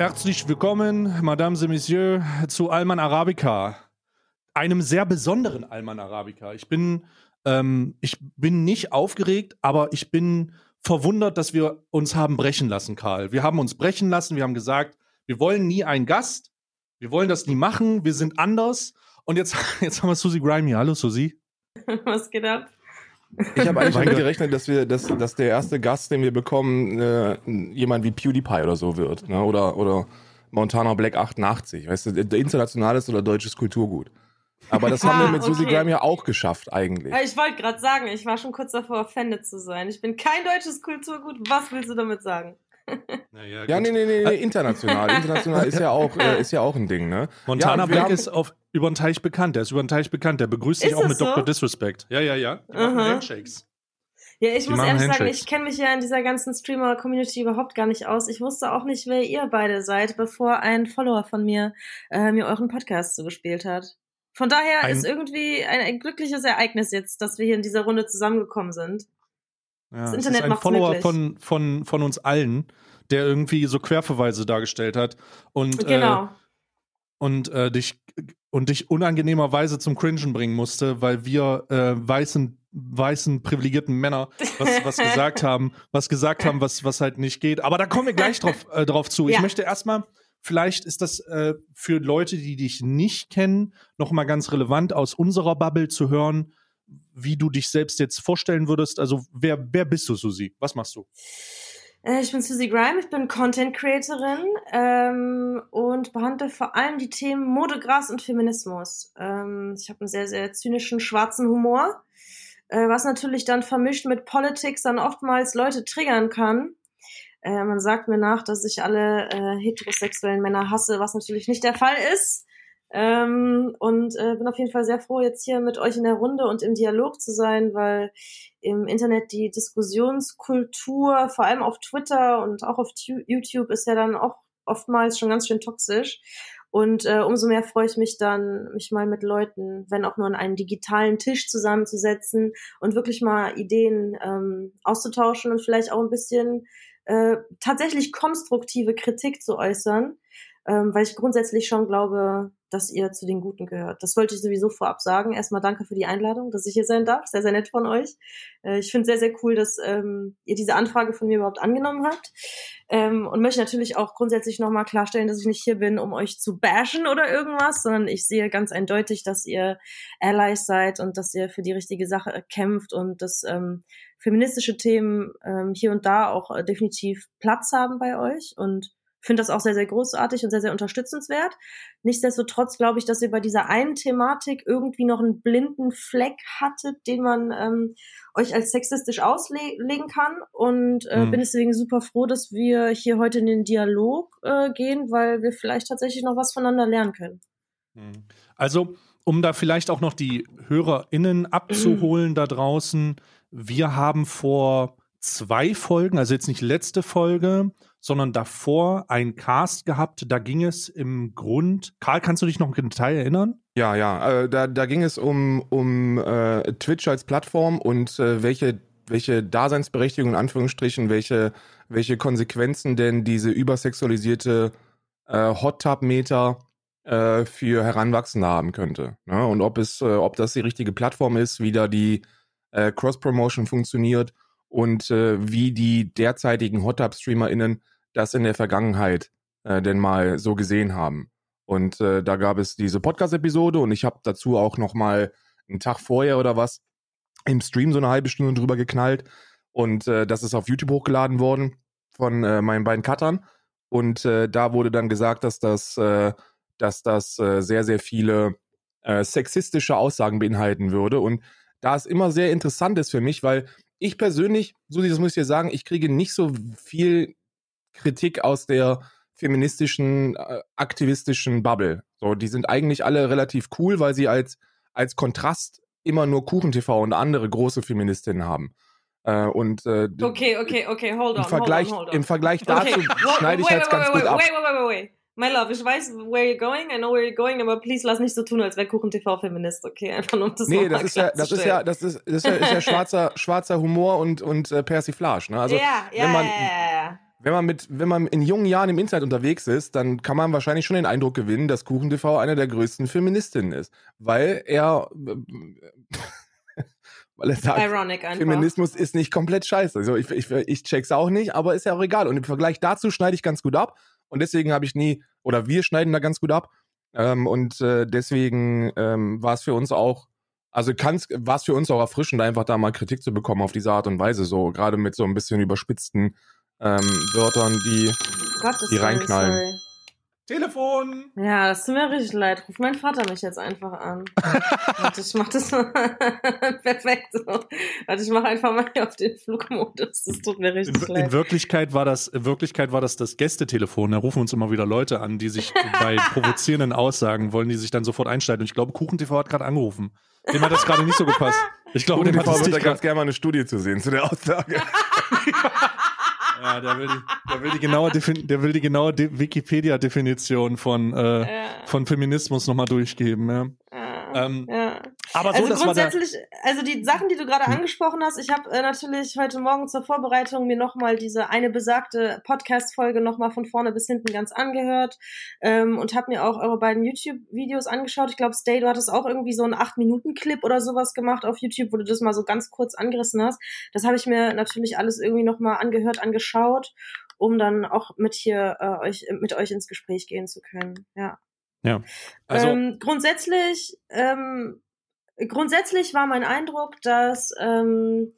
Herzlich willkommen, Madame et Messieurs, zu Alman Arabica. Einem sehr besonderen Alman Arabica. Ich bin, ähm, ich bin nicht aufgeregt, aber ich bin verwundert, dass wir uns haben brechen lassen, Karl. Wir haben uns brechen lassen, wir haben gesagt, wir wollen nie einen Gast, wir wollen das nie machen, wir sind anders. Und jetzt, jetzt haben wir Susi Grime. Hallo, Susi. Was geht ab? Ich habe eigentlich damit gerechnet, dass wir, dass, dass der erste Gast, den wir bekommen, äh, jemand wie PewDiePie oder so wird, ne? Oder oder Montana Black 88, weißt du, internationales oder deutsches Kulturgut. Aber das ah, haben wir mit okay. Susie Graham ja auch geschafft eigentlich. Ich wollte gerade sagen, ich war schon kurz davor, offended zu sein. Ich bin kein deutsches Kulturgut. Was willst du damit sagen? Naja, ja, nee, nee, nee, nee, international. International ist ja auch, äh, ist ja auch ein Ding, ne? Montana ja, Black haben, ist auf über den Teich bekannt. Der ist über den Teich bekannt. Der begrüßt sich auch mit so? Dr. Disrespect. Ja, ja, ja. Die machen Handshakes. Ja, ich Die muss ehrlich sagen, ich kenne mich ja in dieser ganzen Streamer-Community überhaupt gar nicht aus. Ich wusste auch nicht, wer ihr beide seid, bevor ein Follower von mir äh, mir euren Podcast zugespielt hat. Von daher ein, ist irgendwie ein, ein, glückliches Ereignis jetzt, dass wir hier in dieser Runde zusammengekommen sind. Ja, das Internet macht Follower möglich. von von von uns allen, der irgendwie so Querverweise dargestellt hat und genau. Äh, und äh, dich und dich unangenehmerweise zum Cringen bringen musste, weil wir äh, weißen weißen privilegierten Männer was, was gesagt haben, was gesagt haben, was was halt nicht geht. Aber da kommen wir gleich drauf äh, drauf zu. Ja. Ich möchte erstmal Vielleicht ist das äh, für Leute, die dich nicht kennen, noch mal ganz relevant aus unserer Bubble zu hören, wie du dich selbst jetzt vorstellen würdest. Also wer wer bist du, Susi? Was machst du? Äh, ich bin Susie Grime, ich bin Content Creatorin ähm, und behandle vor allem die Themen Mode, Gras und Feminismus. Ähm, ich habe einen sehr, sehr zynischen, schwarzen Humor, äh, was natürlich dann vermischt mit Politics dann oftmals Leute triggern kann. Äh, man sagt mir nach, dass ich alle äh, heterosexuellen Männer hasse, was natürlich nicht der Fall ist. Ähm, und äh, bin auf jeden Fall sehr froh, jetzt hier mit euch in der Runde und im Dialog zu sein, weil im Internet die Diskussionskultur, vor allem auf Twitter und auch auf YouTube, ist ja dann auch oftmals schon ganz schön toxisch. Und äh, umso mehr freue ich mich dann, mich mal mit Leuten, wenn auch nur an einen digitalen Tisch zusammenzusetzen und wirklich mal Ideen ähm, auszutauschen und vielleicht auch ein bisschen äh, tatsächlich konstruktive Kritik zu äußern, ähm, weil ich grundsätzlich schon glaube, dass ihr zu den Guten gehört. Das wollte ich sowieso vorab sagen. Erstmal danke für die Einladung, dass ich hier sein darf. Sehr, sehr nett von euch. Äh, ich finde sehr, sehr cool, dass ähm, ihr diese Anfrage von mir überhaupt angenommen habt. Ähm, und möchte natürlich auch grundsätzlich nochmal klarstellen, dass ich nicht hier bin, um euch zu bashen oder irgendwas, sondern ich sehe ganz eindeutig, dass ihr Allies seid und dass ihr für die richtige Sache kämpft und dass ähm, feministische Themen ähm, hier und da auch äh, definitiv Platz haben bei euch und finde das auch sehr, sehr großartig und sehr, sehr unterstützenswert. Nichtsdestotrotz glaube ich, dass ihr bei dieser einen Thematik irgendwie noch einen blinden Fleck hattet, den man ähm, euch als sexistisch auslegen kann. Und äh, mhm. bin deswegen super froh, dass wir hier heute in den Dialog äh, gehen, weil wir vielleicht tatsächlich noch was voneinander lernen können. Mhm. Also, um da vielleicht auch noch die HörerInnen abzuholen da draußen, wir haben vor zwei Folgen, also jetzt nicht letzte Folge, sondern davor ein Cast gehabt. Da ging es im Grund. Karl, kannst du dich noch im Detail erinnern? Ja, ja. Äh, da, da ging es um, um äh, Twitch als Plattform und äh, welche, welche Daseinsberechtigung, in Anführungsstrichen, welche, welche Konsequenzen denn diese übersexualisierte äh, Hot Tub Meter äh, für Heranwachsende haben könnte. Ne? Und ob es, äh, ob das die richtige Plattform ist, wie da die äh, Cross-Promotion funktioniert und äh, wie die derzeitigen Hot Tub StreamerInnen das in der Vergangenheit äh, denn mal so gesehen haben. Und äh, da gab es diese Podcast-Episode und ich habe dazu auch noch mal einen Tag vorher oder was im Stream so eine halbe Stunde drüber geknallt und äh, das ist auf YouTube hochgeladen worden von äh, meinen beiden Cuttern und äh, da wurde dann gesagt, dass das, äh, dass das äh, sehr sehr viele äh, sexistische Aussagen beinhalten würde und da es immer sehr interessant ist für mich, weil ich persönlich, so das muss ich dir sagen, ich kriege nicht so viel Kritik aus der feministischen, äh, aktivistischen Bubble. So, die sind eigentlich alle relativ cool, weil sie als, als Kontrast immer nur KuchenTV und andere große Feministinnen haben. Äh, und äh, okay, okay, okay, hold on. Im Vergleich, hold on, hold on. Im Vergleich dazu okay. schneide ich jetzt ganz wait, gut ab. Wait, wait, wait, wait, wait. My love, ich weiß, where you're going, I know where you're going, aber please lass nicht so tun, als wäre Kuchen TV Feminist, okay? Einfach nur um das Nee, das ist ja, das ist ja, das ist, das ist ja, ist ja schwarzer, schwarzer Humor und, und äh, Persiflage, ne? Also, ja, ja, wenn man, ja, ja, ja. wenn man mit, wenn man in jungen Jahren im Internet unterwegs ist, dann kann man wahrscheinlich schon den Eindruck gewinnen, dass KuchenTV einer der größten Feministinnen ist, weil er, weil er sagt, Ironic Feminismus ist nicht komplett scheiße. Also ich, ich, ich check's auch nicht, aber ist ja auch egal. Und im Vergleich dazu schneide ich ganz gut ab und deswegen habe ich nie, oder wir schneiden da ganz gut ab ähm, und äh, deswegen ähm, war es für uns auch also war es für uns auch erfrischend, einfach da mal Kritik zu bekommen auf diese Art und Weise, so gerade mit so ein bisschen überspitzten ähm, Wörtern, die, Gott, die reinknallen. Sorry. Telefon! Ja, das tut mir richtig leid. Ruf mein Vater mich jetzt einfach an. Warte, ich mach das mal perfekt so. Warte, ich mach einfach mal auf den Flugmodus. Das tut mir richtig in, leid. In Wirklichkeit war das, in Wirklichkeit war das das Gästetelefon. Da rufen uns immer wieder Leute an, die sich bei provozierenden Aussagen wollen, die sich dann sofort einschalten. Und ich glaube, KuchenTV hat gerade angerufen. Dem hat das gerade nicht so gepasst. Ich glaube, dem hat das nicht ganz gerne mal eine Studie zu sehen zu der Aussage. Ja, der will die, der will die genaue, der will die genaue Wikipedia-Definition von, äh, ja. von Feminismus nochmal durchgeben. Ja. Ja, ähm, ja. Aber so, also grundsätzlich, also die Sachen, die du gerade hm. angesprochen hast, ich habe äh, natürlich heute Morgen zur Vorbereitung mir nochmal diese eine besagte Podcast-Folge nochmal von vorne bis hinten ganz angehört ähm, und habe mir auch eure beiden YouTube-Videos angeschaut. Ich glaube, Stay, du hattest auch irgendwie so einen 8-Minuten-Clip oder sowas gemacht auf YouTube, wo du das mal so ganz kurz angerissen hast. Das habe ich mir natürlich alles irgendwie nochmal angehört, angeschaut, um dann auch mit hier äh, euch mit euch ins Gespräch gehen zu können. Ja. Ja. Also ähm, grundsätzlich, ähm, grundsätzlich war mein Eindruck, dass ähm,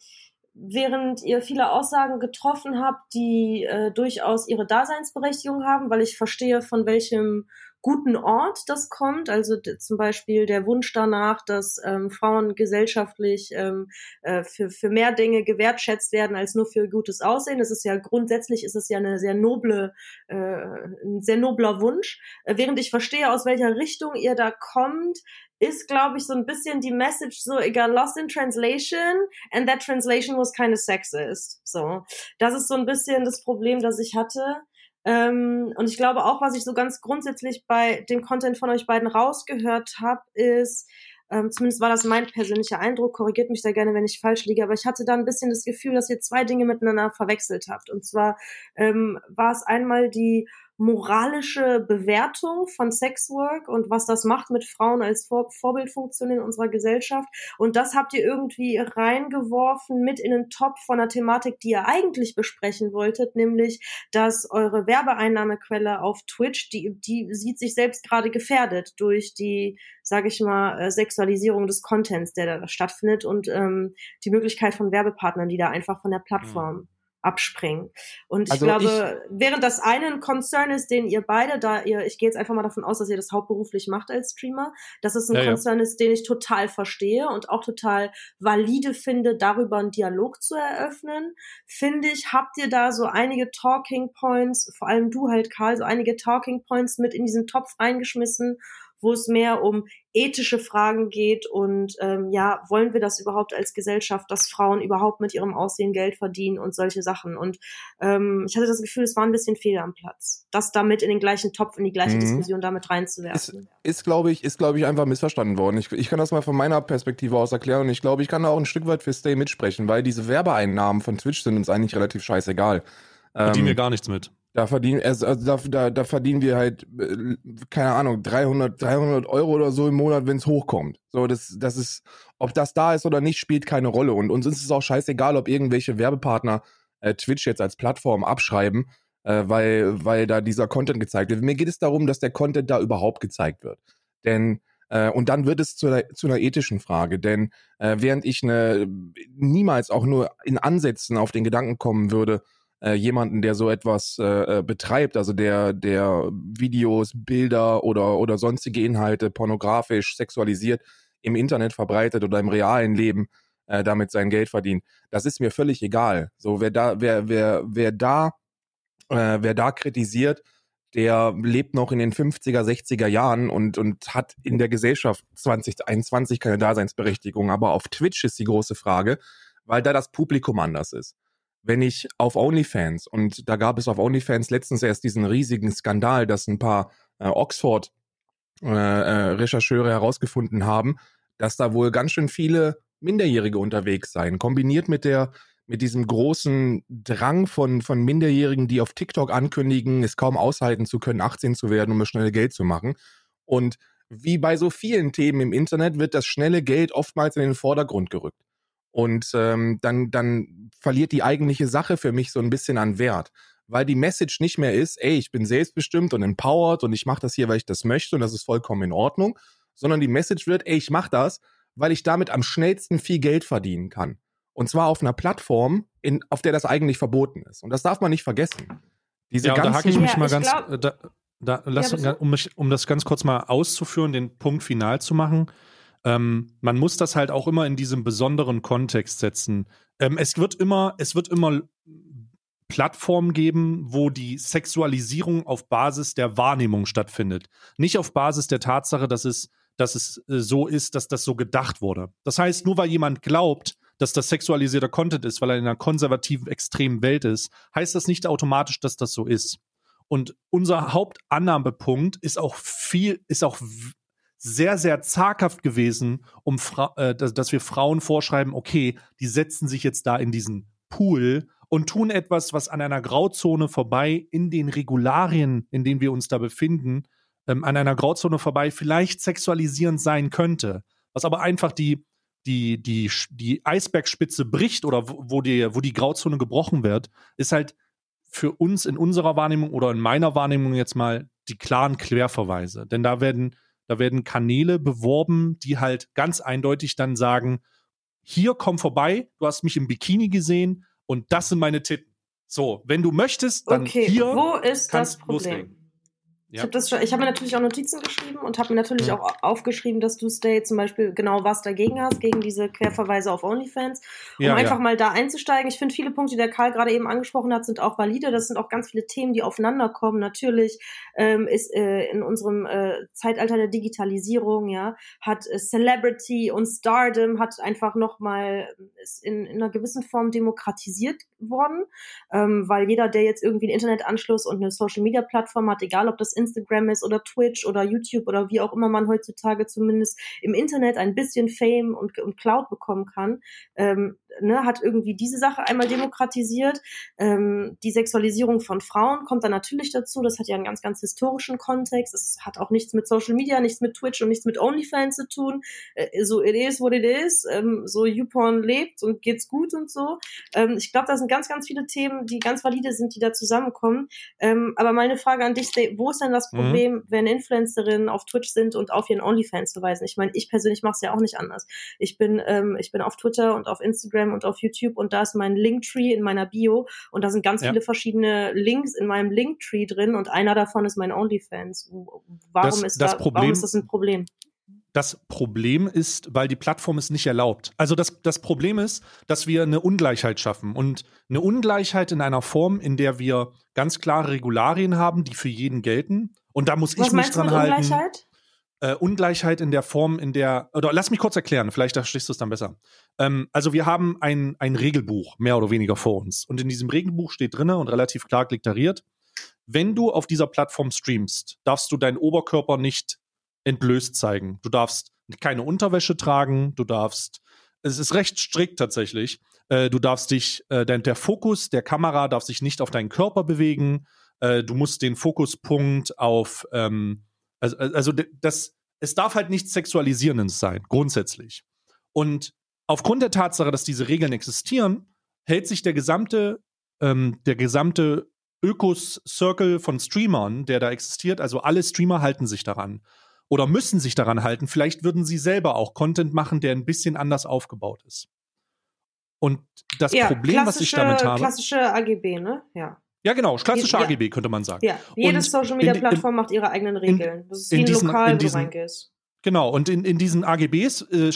während ihr viele Aussagen getroffen habt, die äh, durchaus ihre Daseinsberechtigung haben, weil ich verstehe, von welchem guten Ort das kommt. Also zum Beispiel der Wunsch danach, dass ähm, Frauen gesellschaftlich ähm, äh, für, für mehr Dinge gewertschätzt werden als nur für gutes Aussehen. Das ist ja grundsätzlich ist es ja eine sehr noble, äh, ein sehr nobler Wunsch. Äh, während ich verstehe, aus welcher Richtung ihr da kommt, ist, glaube ich, so ein bisschen die Message so, egal, lost in translation and that translation was kind of sexist. So. Das ist so ein bisschen das Problem, das ich hatte. Ähm, und ich glaube auch, was ich so ganz grundsätzlich bei dem Content von euch beiden rausgehört habe, ist, ähm, zumindest war das mein persönlicher Eindruck, korrigiert mich da gerne, wenn ich falsch liege, aber ich hatte da ein bisschen das Gefühl, dass ihr zwei Dinge miteinander verwechselt habt. Und zwar ähm, war es einmal die moralische Bewertung von Sexwork und was das macht mit Frauen als Vor Vorbildfunktion in unserer Gesellschaft. Und das habt ihr irgendwie reingeworfen mit in den Top von einer Thematik, die ihr eigentlich besprechen wolltet, nämlich, dass eure Werbeeinnahmequelle auf Twitch, die, die sieht sich selbst gerade gefährdet durch die, sage ich mal, äh, Sexualisierung des Contents, der da stattfindet und ähm, die Möglichkeit von Werbepartnern, die da einfach von der Plattform mhm abspringen. Und ich also glaube, ich, während das eine ein Concern ist, den ihr beide, da ihr, ich gehe jetzt einfach mal davon aus, dass ihr das hauptberuflich macht als Streamer, dass es ein ja, Concern ja. ist, den ich total verstehe und auch total valide finde, darüber einen Dialog zu eröffnen, finde ich, habt ihr da so einige Talking Points, vor allem du halt, Karl, so einige Talking Points mit in diesen Topf reingeschmissen, wo es mehr um ethische Fragen geht und ähm, ja, wollen wir das überhaupt als Gesellschaft, dass Frauen überhaupt mit ihrem Aussehen Geld verdienen und solche Sachen. Und ähm, ich hatte das Gefühl, es war ein bisschen fehl am Platz, das damit in den gleichen Topf, in die gleiche mhm. Diskussion damit reinzuwerfen. Ist, ist glaube ich, ist, glaube ich, einfach missverstanden worden. Ich, ich kann das mal von meiner Perspektive aus erklären und ich glaube, ich kann da auch ein Stück weit für Stay mitsprechen, weil diese Werbeeinnahmen von Twitch sind uns eigentlich relativ scheißegal. Verdienen ähm, wir gar nichts mit. Da verdienen, also da, da, da verdienen wir halt, äh, keine Ahnung, 300, 300 Euro oder so im Monat, wenn es hochkommt. So, das, das ist, ob das da ist oder nicht, spielt keine Rolle. Und uns ist es auch scheißegal, ob irgendwelche Werbepartner äh, Twitch jetzt als Plattform abschreiben, äh, weil, weil da dieser Content gezeigt wird. Mir geht es darum, dass der Content da überhaupt gezeigt wird. Denn äh, und dann wird es zu, der, zu einer ethischen Frage, denn äh, während ich ne, niemals auch nur in Ansätzen auf den Gedanken kommen würde, äh, jemanden, der so etwas äh, äh, betreibt, also der, der Videos, Bilder oder, oder sonstige Inhalte pornografisch sexualisiert im Internet verbreitet oder im realen Leben äh, damit sein Geld verdient. Das ist mir völlig egal. So, wer da, wer, wer, wer da, äh, wer da kritisiert, der lebt noch in den 50er, 60er Jahren und, und hat in der Gesellschaft 2021 keine Daseinsberechtigung. Aber auf Twitch ist die große Frage, weil da das Publikum anders ist wenn ich auf OnlyFans, und da gab es auf OnlyFans letztens erst diesen riesigen Skandal, dass ein paar äh, Oxford-Rechercheure äh, äh, herausgefunden haben, dass da wohl ganz schön viele Minderjährige unterwegs seien, kombiniert mit der mit diesem großen Drang von, von Minderjährigen, die auf TikTok ankündigen, es kaum aushalten zu können, 18 zu werden, um das schnelle Geld zu machen. Und wie bei so vielen Themen im Internet wird das schnelle Geld oftmals in den Vordergrund gerückt. Und ähm, dann, dann verliert die eigentliche Sache für mich so ein bisschen an Wert. Weil die Message nicht mehr ist, ey, ich bin selbstbestimmt und empowered und ich mache das hier, weil ich das möchte und das ist vollkommen in Ordnung, sondern die Message wird, ey, ich mache das, weil ich damit am schnellsten viel Geld verdienen kann. Und zwar auf einer Plattform, in, auf der das eigentlich verboten ist. Und das darf man nicht vergessen. Diese ja, ganzen, da hake ich mich ja, mal ganz, glaub, äh, da, da, lass, ja, um, mich, um das ganz kurz mal auszuführen, den Punkt final zu machen. Ähm, man muss das halt auch immer in diesem besonderen Kontext setzen. Ähm, es wird immer, es wird immer Plattformen geben, wo die Sexualisierung auf Basis der Wahrnehmung stattfindet. Nicht auf Basis der Tatsache, dass es, dass es äh, so ist, dass das so gedacht wurde. Das heißt, nur weil jemand glaubt, dass das sexualisierter Content ist, weil er in einer konservativen, extremen Welt ist, heißt das nicht automatisch, dass das so ist. Und unser Hauptannahmepunkt ist auch viel, ist auch sehr, sehr zaghaft gewesen, um äh, dass, dass wir Frauen vorschreiben, okay, die setzen sich jetzt da in diesen Pool und tun etwas, was an einer Grauzone vorbei in den Regularien, in denen wir uns da befinden, ähm, an einer Grauzone vorbei vielleicht sexualisierend sein könnte. Was aber einfach die, die, die, die Eisbergspitze bricht oder wo, die, wo die Grauzone gebrochen wird, ist halt für uns in unserer Wahrnehmung oder in meiner Wahrnehmung jetzt mal die klaren Querverweise. Denn da werden, da werden Kanäle beworben, die halt ganz eindeutig dann sagen, hier komm vorbei, du hast mich im Bikini gesehen und das sind meine Titten. So, wenn du möchtest, dann okay, hier wo ist das Problem? Loslegen. Ja. Ich habe das schon, ich habe mir natürlich auch Notizen geschrieben und habe mir natürlich ja. auch aufgeschrieben, dass du Stay zum Beispiel genau was dagegen hast, gegen diese Querverweise auf OnlyFans, um ja, einfach mal da einzusteigen. Ich finde viele Punkte, die der Karl gerade eben angesprochen hat, sind auch valide. Das sind auch ganz viele Themen, die aufeinander kommen. Natürlich ähm, ist äh, in unserem äh, Zeitalter der Digitalisierung, ja, hat äh, Celebrity und Stardom hat einfach nochmal ist in, in einer gewissen Form demokratisiert worden, ähm, weil jeder, der jetzt irgendwie einen Internetanschluss und eine Social Media Plattform hat, egal ob das Instagram ist oder Twitch oder YouTube oder wie auch immer man heutzutage zumindest im Internet ein bisschen Fame und, und Cloud bekommen kann, ähm, ne, hat irgendwie diese Sache einmal demokratisiert. Ähm, die Sexualisierung von Frauen kommt dann natürlich dazu. Das hat ja einen ganz, ganz historischen Kontext. Es hat auch nichts mit Social Media, nichts mit Twitch und nichts mit OnlyFans zu tun. Äh, so it is what it is. Ähm, so YouPorn lebt und geht's gut und so. Ähm, ich glaube, da sind ganz, ganz viele Themen, die ganz valide sind, die da zusammenkommen. Ähm, aber meine Frage an dich, wo ist denn das mhm. Problem, mhm. wenn Influencerinnen auf Twitch sind und auf ihren OnlyFans verweisen? Ich meine, ich persönlich mache es ja auch nicht anders. Ich bin, ähm, ich bin auf Twitter und auf Instagram Instagram und auf YouTube und da ist mein Linktree in meiner Bio und da sind ganz ja. viele verschiedene Links in meinem Linktree drin und einer davon ist mein OnlyFans. Warum, das, ist, das da, Problem, warum ist das ein Problem? Das Problem ist, weil die Plattform es nicht erlaubt. Also das, das Problem ist, dass wir eine Ungleichheit schaffen und eine Ungleichheit in einer Form, in der wir ganz klare Regularien haben, die für jeden gelten. Und da muss Was ich mich dran halten. Ungleichheit? äh, Ungleichheit in der Form, in der, oder lass mich kurz erklären, vielleicht verstehst du es dann besser. Ähm, also wir haben ein, ein Regelbuch, mehr oder weniger vor uns. Und in diesem Regelbuch steht drinne und relativ klar deklariert, wenn du auf dieser Plattform streamst, darfst du deinen Oberkörper nicht entlöst zeigen. Du darfst keine Unterwäsche tragen, du darfst, es ist recht strikt tatsächlich, äh, du darfst dich, äh, der, der Fokus der Kamera darf sich nicht auf deinen Körper bewegen, äh, du musst den Fokuspunkt auf, ähm, also, also das, es darf halt nichts Sexualisierendes sein, grundsätzlich. Und aufgrund der Tatsache, dass diese Regeln existieren, hält sich der gesamte, ähm, der gesamte Ökos-Circle von Streamern, der da existiert, also alle Streamer halten sich daran oder müssen sich daran halten. Vielleicht würden sie selber auch Content machen, der ein bisschen anders aufgebaut ist. Und das ja, Problem, was ich damit habe. Klassische AGB, ne? Ja. Ja, genau, klassische ja. AGB könnte man sagen. Ja, jede Social Media Plattform macht ihre eigenen Regeln. Das ist wie ein diesen, Lokal, wo du reingehst. Genau, und in, in diesen AGBs äh,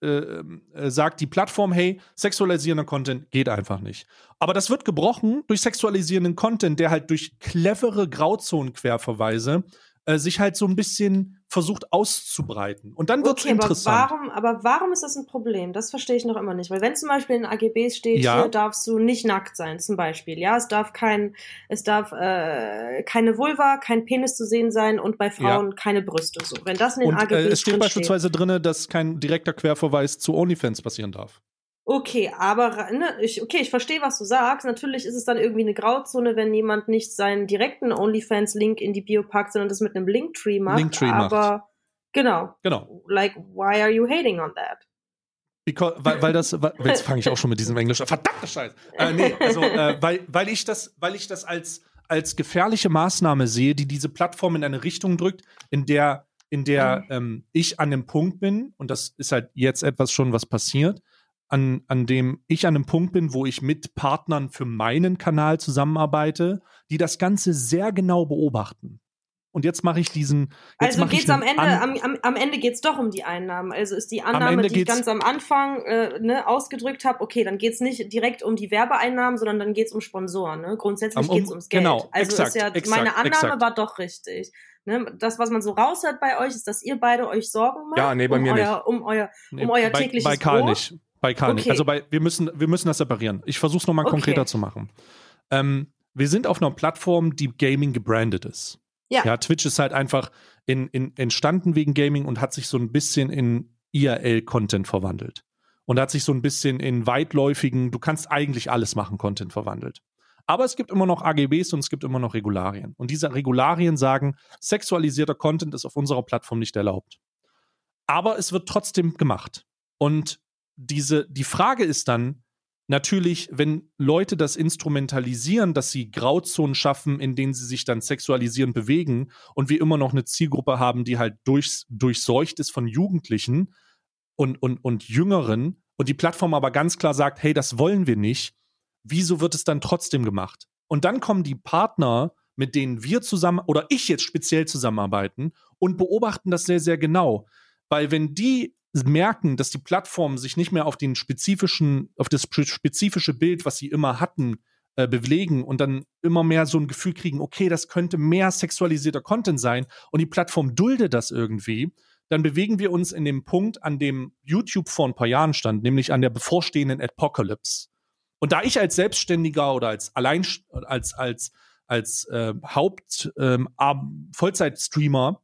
äh, äh, sagt die Plattform, hey, sexualisierender Content geht einfach nicht. Aber das wird gebrochen durch sexualisierenden Content, der halt durch clevere Grauzonenquerverweise äh, sich halt so ein bisschen versucht auszubreiten. Und dann wird es okay, interessant. Aber warum, aber warum ist das ein Problem? Das verstehe ich noch immer nicht. Weil wenn zum Beispiel in AGBs steht, ja. hier darfst du nicht nackt sein, zum Beispiel. Ja, es darf kein, es darf äh, keine Vulva, kein Penis zu sehen sein und bei Frauen ja. keine Brüste. So, wenn das in den und, AGBs äh, es steht beispielsweise drin, dass kein direkter Querverweis zu OnlyFans passieren darf. Okay, aber ne, ich, okay, ich verstehe, was du sagst. Natürlich ist es dann irgendwie eine Grauzone, wenn jemand nicht seinen direkten OnlyFans-Link in die Bio packt, sondern das mit einem Linktree macht. Linktree aber macht. genau. Genau. Like, why are you hating on that? Because, weil, weil das, weil, jetzt fange ich auch schon mit diesem Englisch an. Verdammte Scheiße. Äh, nee, also, äh, weil, weil ich das, weil ich das als, als gefährliche Maßnahme sehe, die diese Plattform in eine Richtung drückt, in der, in der mhm. ähm, ich an dem Punkt bin, und das ist halt jetzt etwas schon, was passiert, an, an dem ich an einem Punkt bin, wo ich mit Partnern für meinen Kanal zusammenarbeite, die das Ganze sehr genau beobachten. Und jetzt mache ich diesen. Jetzt also geht's am Ende, am, am, am Ende geht's doch um die Einnahmen. Also ist die Annahme, die ich ganz am Anfang äh, ne, ausgedrückt habe, okay, dann geht's nicht direkt um die Werbeeinnahmen, sondern dann geht's um Sponsoren. Ne? Grundsätzlich um, geht's ums Geld. Genau, also exakt, ist ja exakt, meine Annahme exakt. war doch richtig. Ne, das, was man so raushört bei euch, ist, dass ihr beide euch Sorgen macht. Ja, nee, bei um mir euer, nicht. Um euer, um nee, euer tägliches bei Karl Brot. nicht. Bei Karl okay. nicht. Also bei, wir müssen, wir müssen das separieren. Ich versuche es nochmal okay. konkreter zu machen. Ähm, wir sind auf einer Plattform, die Gaming gebrandet ist. Ja. ja, Twitch ist halt einfach in, in, entstanden wegen Gaming und hat sich so ein bisschen in IRL-Content verwandelt. Und hat sich so ein bisschen in weitläufigen, du kannst eigentlich alles machen, Content verwandelt. Aber es gibt immer noch AGBs und es gibt immer noch Regularien. Und diese Regularien sagen, sexualisierter Content ist auf unserer Plattform nicht erlaubt. Aber es wird trotzdem gemacht. Und diese, die Frage ist dann natürlich, wenn Leute das instrumentalisieren, dass sie Grauzonen schaffen, in denen sie sich dann sexualisieren bewegen und wir immer noch eine Zielgruppe haben, die halt durch, durchseucht ist von Jugendlichen und, und, und Jüngeren und die Plattform aber ganz klar sagt, hey, das wollen wir nicht, wieso wird es dann trotzdem gemacht? Und dann kommen die Partner, mit denen wir zusammen oder ich jetzt speziell zusammenarbeiten und beobachten das sehr, sehr genau. Weil wenn die merken, dass die Plattformen sich nicht mehr auf den spezifischen, auf das spezifische Bild, was sie immer hatten, äh, bewegen und dann immer mehr so ein Gefühl kriegen, okay, das könnte mehr sexualisierter Content sein und die Plattform dulde das irgendwie, dann bewegen wir uns in dem Punkt, an dem YouTube vor ein paar Jahren stand, nämlich an der bevorstehenden Apocalypse. Und da ich als Selbstständiger oder als allein als als als äh, Haupt ähm, Vollzeitstreamer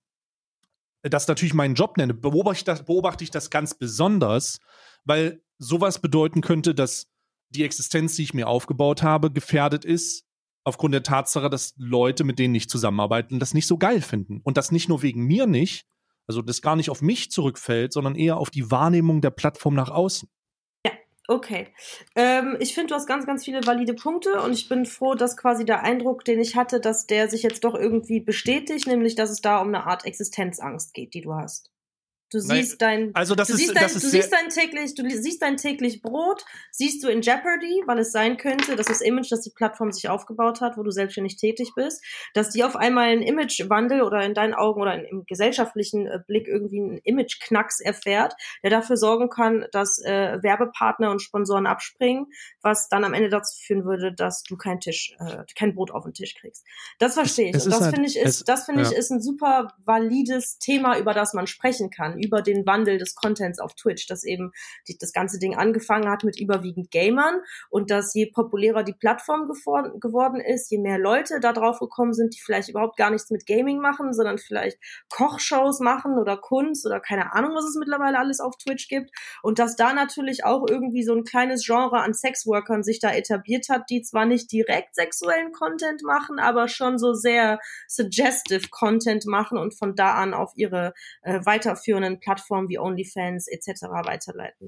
das natürlich meinen Job nenne, beobachte ich, das, beobachte ich das ganz besonders, weil sowas bedeuten könnte, dass die Existenz, die ich mir aufgebaut habe, gefährdet ist, aufgrund der Tatsache, dass Leute, mit denen ich zusammenarbeite, das nicht so geil finden. Und das nicht nur wegen mir nicht, also das gar nicht auf mich zurückfällt, sondern eher auf die Wahrnehmung der Plattform nach außen. Okay. Ähm, ich finde, du hast ganz, ganz viele valide Punkte und ich bin froh, dass quasi der Eindruck, den ich hatte, dass der sich jetzt doch irgendwie bestätigt, nämlich dass es da um eine Art Existenzangst geht, die du hast. Du siehst dein, also das du ist, siehst dein, das ist du siehst dein täglich, du siehst dein täglich Brot, siehst du in Jeopardy, weil es sein könnte, dass das Image, das die Plattform sich aufgebaut hat, wo du selbstständig tätig bist, dass die auf einmal einen Imagewandel oder in deinen Augen oder im gesellschaftlichen äh, Blick irgendwie einen Imageknacks erfährt, der dafür sorgen kann, dass äh, Werbepartner und Sponsoren abspringen, was dann am Ende dazu führen würde, dass du kein Tisch, äh, kein Brot auf den Tisch kriegst. Das verstehe ich. und das halt, finde ich ist, das finde ja. ich ist ein super valides Thema, über das man sprechen kann über den Wandel des Contents auf Twitch, dass eben die, das ganze Ding angefangen hat mit überwiegend Gamern und dass je populärer die Plattform geworden ist, je mehr Leute da drauf gekommen sind, die vielleicht überhaupt gar nichts mit Gaming machen, sondern vielleicht Kochshows machen oder Kunst oder keine Ahnung, was es mittlerweile alles auf Twitch gibt. Und dass da natürlich auch irgendwie so ein kleines Genre an Sexworkern sich da etabliert hat, die zwar nicht direkt sexuellen Content machen, aber schon so sehr suggestive Content machen und von da an auf ihre äh, weiterführenden anderen Plattformen wie OnlyFans etc. weiterleiten.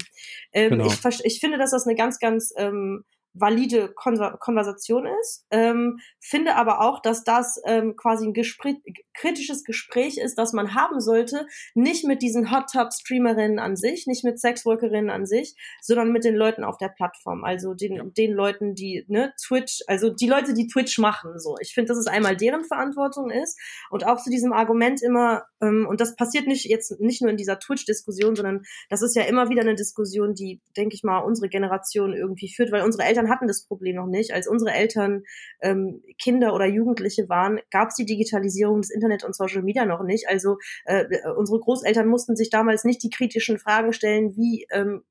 Ähm, genau. ich, ich finde, dass das eine ganz, ganz ähm, valide Konver Konversation ist. Ähm, finde aber auch, dass das ähm, quasi ein Gespräch, kritisches Gespräch ist, das man haben sollte, nicht mit diesen Hot Tub Streamerinnen an sich, nicht mit Sexworkerinnen an sich, sondern mit den Leuten auf der Plattform, also den, ja. den Leuten, die ne, Twitch, also die Leute, die Twitch machen. So, ich finde, dass es einmal deren Verantwortung ist und auch zu diesem Argument immer ähm, und das passiert nicht jetzt nicht nur in dieser Twitch-Diskussion, sondern das ist ja immer wieder eine Diskussion, die denke ich mal unsere Generation irgendwie führt, weil unsere Eltern Eltern hatten das Problem noch nicht. Als unsere Eltern ähm, Kinder oder Jugendliche waren, gab es die Digitalisierung des Internet und Social Media noch nicht. Also äh, unsere Großeltern mussten sich damals nicht die kritischen Fragen stellen, wie ähm,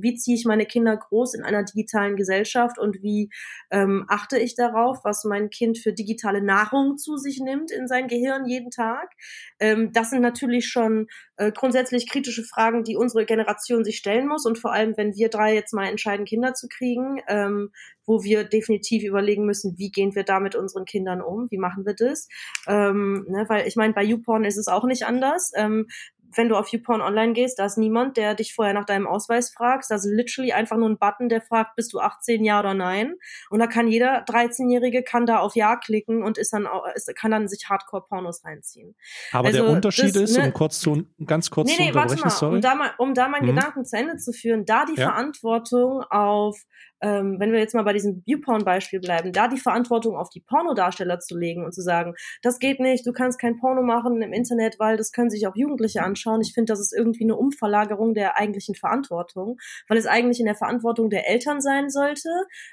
wie ziehe ich meine Kinder groß in einer digitalen Gesellschaft und wie ähm, achte ich darauf, was mein Kind für digitale Nahrung zu sich nimmt in sein Gehirn jeden Tag. Ähm, das sind natürlich schon äh, grundsätzlich kritische Fragen, die unsere Generation sich stellen muss und vor allem, wenn wir drei jetzt mal entscheiden, Kinder zu kriegen, ähm, wo wir definitiv überlegen müssen, wie gehen wir da mit unseren Kindern um, wie machen wir das? Ähm, ne, weil ich meine, bei YouPorn ist es auch nicht anders. Ähm, wenn du auf YouPorn online gehst, da ist niemand, der dich vorher nach deinem Ausweis fragt. Da ist literally einfach nur ein Button, der fragt, bist du 18, ja oder nein? Und da kann jeder 13-Jährige kann da auf Ja klicken und ist dann auch, ist, kann dann sich Hardcore-Pornos reinziehen. Aber also, der Unterschied das, ist, ne, um kurz zu, ganz kurz nee, nee, zu unterbrechen, warte mal, sorry. Um da mal, um da meinen mhm. Gedanken zu Ende zu führen, da die ja. Verantwortung auf ähm, wenn wir jetzt mal bei diesem Viewporn-Beispiel bleiben, da die Verantwortung auf die Pornodarsteller zu legen und zu sagen, das geht nicht, du kannst kein Porno machen im Internet, weil das können sich auch Jugendliche anschauen. Ich finde, das ist irgendwie eine Umverlagerung der eigentlichen Verantwortung, weil es eigentlich in der Verantwortung der Eltern sein sollte,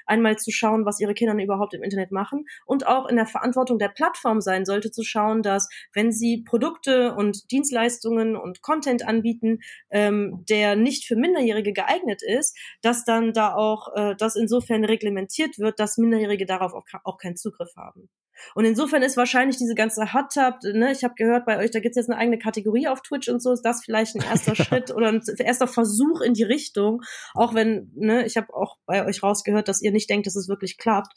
einmal zu schauen, was ihre Kinder überhaupt im Internet machen und auch in der Verantwortung der Plattform sein sollte, zu schauen, dass wenn sie Produkte und Dienstleistungen und Content anbieten, ähm, der nicht für Minderjährige geeignet ist, dass dann da auch äh, das insofern reglementiert wird, dass Minderjährige darauf auch, auch keinen Zugriff haben. Und insofern ist wahrscheinlich diese ganze Hot Tub, ne, ich habe gehört bei euch, da gibt's jetzt eine eigene Kategorie auf Twitch und so, ist das vielleicht ein erster Schritt oder ein erster Versuch in die Richtung, auch wenn, ne, ich habe auch bei euch rausgehört, dass ihr nicht denkt, dass es wirklich klappt.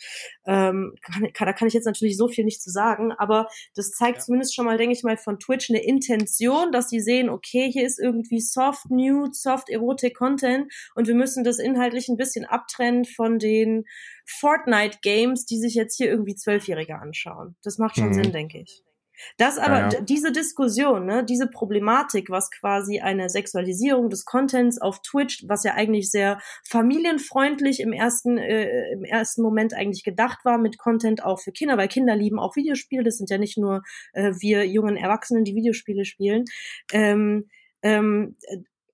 Ähm, kann, kann, da kann ich jetzt natürlich so viel nicht zu sagen, aber das zeigt ja. zumindest schon mal, denke ich mal, von Twitch eine Intention, dass sie sehen, okay, hier ist irgendwie Soft Nude, Soft Erotic Content und wir müssen das inhaltlich ein bisschen abtrennen von den Fortnite-Games, die sich jetzt hier irgendwie Zwölfjährige anschauen. Das macht schon mhm. Sinn, denke ich. Das aber, ja, ja. diese Diskussion, ne, diese Problematik, was quasi eine Sexualisierung des Contents auf Twitch, was ja eigentlich sehr familienfreundlich im ersten, äh, im ersten Moment eigentlich gedacht war, mit Content auch für Kinder, weil Kinder lieben auch Videospiele, das sind ja nicht nur äh, wir jungen Erwachsenen, die Videospiele spielen. Ähm, ähm,